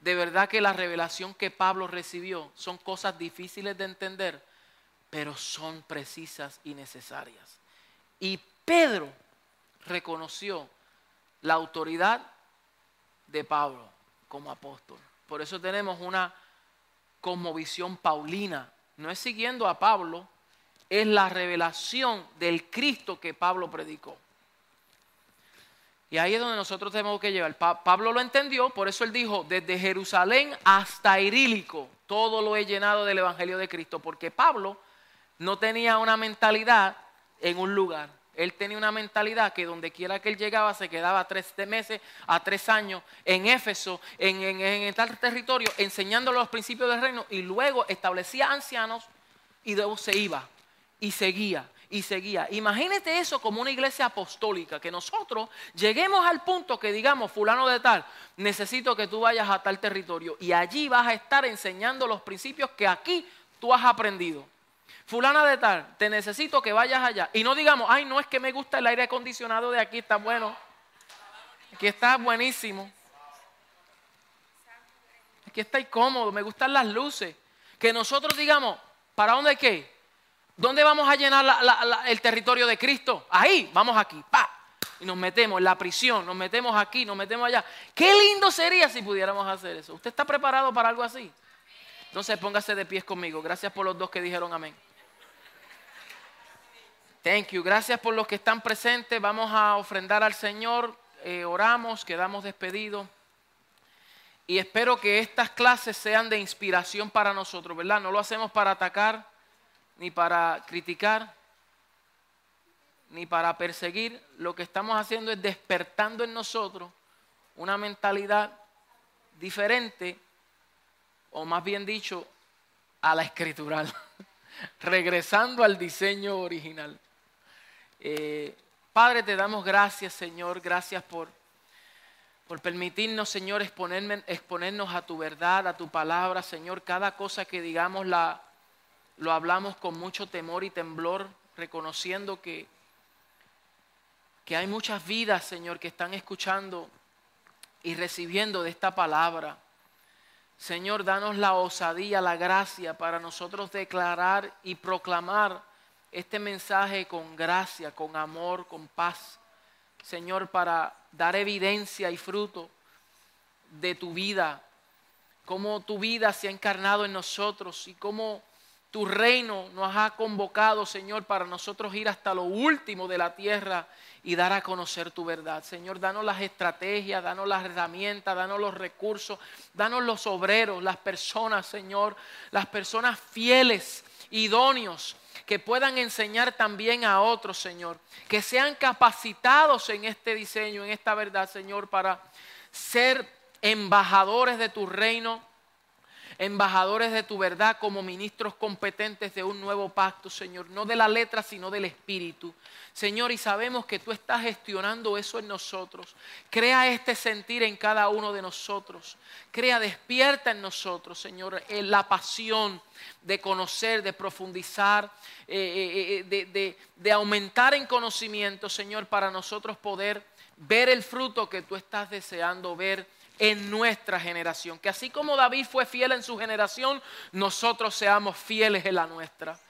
de verdad que la revelación que Pablo recibió son cosas difíciles de entender, pero son precisas y necesarias. Y Pedro reconoció la autoridad de Pablo como apóstol. Por eso tenemos una cosmovisión paulina. No es siguiendo a Pablo, es la revelación del Cristo que Pablo predicó. Y ahí es donde nosotros tenemos que llevar. Pablo lo entendió, por eso él dijo, desde Jerusalén hasta Irílico, todo lo he llenado del Evangelio de Cristo, porque Pablo no tenía una mentalidad en un lugar. Él tenía una mentalidad que donde quiera que él llegaba se quedaba tres meses a tres años en Éfeso, en, en, tal territorio, enseñando los principios del reino y luego establecía ancianos y luego se iba y seguía y seguía. Imagínate eso como una iglesia apostólica, que nosotros lleguemos al punto que digamos, fulano de tal, necesito que tú vayas a tal territorio y allí vas a estar enseñando los principios que aquí tú has aprendido. Fulana de tal, te necesito que vayas allá. Y no digamos, ay, no es que me gusta el aire acondicionado de aquí, está bueno. Aquí está buenísimo. Aquí está incómodo, me gustan las luces. Que nosotros digamos, ¿para dónde hay que? ¿Dónde vamos a llenar el territorio de Cristo? Ahí, vamos aquí, pa. Y nos metemos en la prisión, nos metemos aquí, nos metemos allá. Qué lindo sería si pudiéramos hacer eso. ¿Usted está preparado para algo así? Entonces póngase de pies conmigo. Gracias por los dos que dijeron amén. Thank you. Gracias por los que están presentes. Vamos a ofrendar al Señor. Eh, oramos, quedamos despedidos. Y espero que estas clases sean de inspiración para nosotros, ¿verdad? No lo hacemos para atacar, ni para criticar, ni para perseguir. Lo que estamos haciendo es despertando en nosotros una mentalidad diferente, o más bien dicho, a la escritural, regresando al diseño original. Eh, Padre, te damos gracias, Señor, gracias por, por permitirnos, Señor, exponernos a tu verdad, a tu palabra, Señor. Cada cosa que digamos la lo hablamos con mucho temor y temblor, reconociendo que, que hay muchas vidas, Señor, que están escuchando y recibiendo de esta palabra. Señor, danos la osadía, la gracia para nosotros declarar y proclamar este mensaje con gracia, con amor, con paz. Señor, para dar evidencia y fruto de tu vida, cómo tu vida se ha encarnado en nosotros y cómo tu reino nos ha convocado, Señor, para nosotros ir hasta lo último de la tierra y dar a conocer tu verdad. Señor, danos las estrategias, danos las herramientas, danos los recursos, danos los obreros, las personas, Señor, las personas fieles, idóneos, que puedan enseñar también a otros, Señor, que sean capacitados en este diseño, en esta verdad, Señor, para ser embajadores de tu reino embajadores de tu verdad como ministros competentes de un nuevo pacto, Señor, no de la letra, sino del Espíritu. Señor, y sabemos que tú estás gestionando eso en nosotros. Crea este sentir en cada uno de nosotros. Crea, despierta en nosotros, Señor, eh, la pasión de conocer, de profundizar, eh, eh, de aumentar en conocimiento, Señor, para nosotros poder ver el fruto que tú estás deseando ver en nuestra generación. Que así como David fue fiel en su generación, nosotros seamos fieles en la nuestra.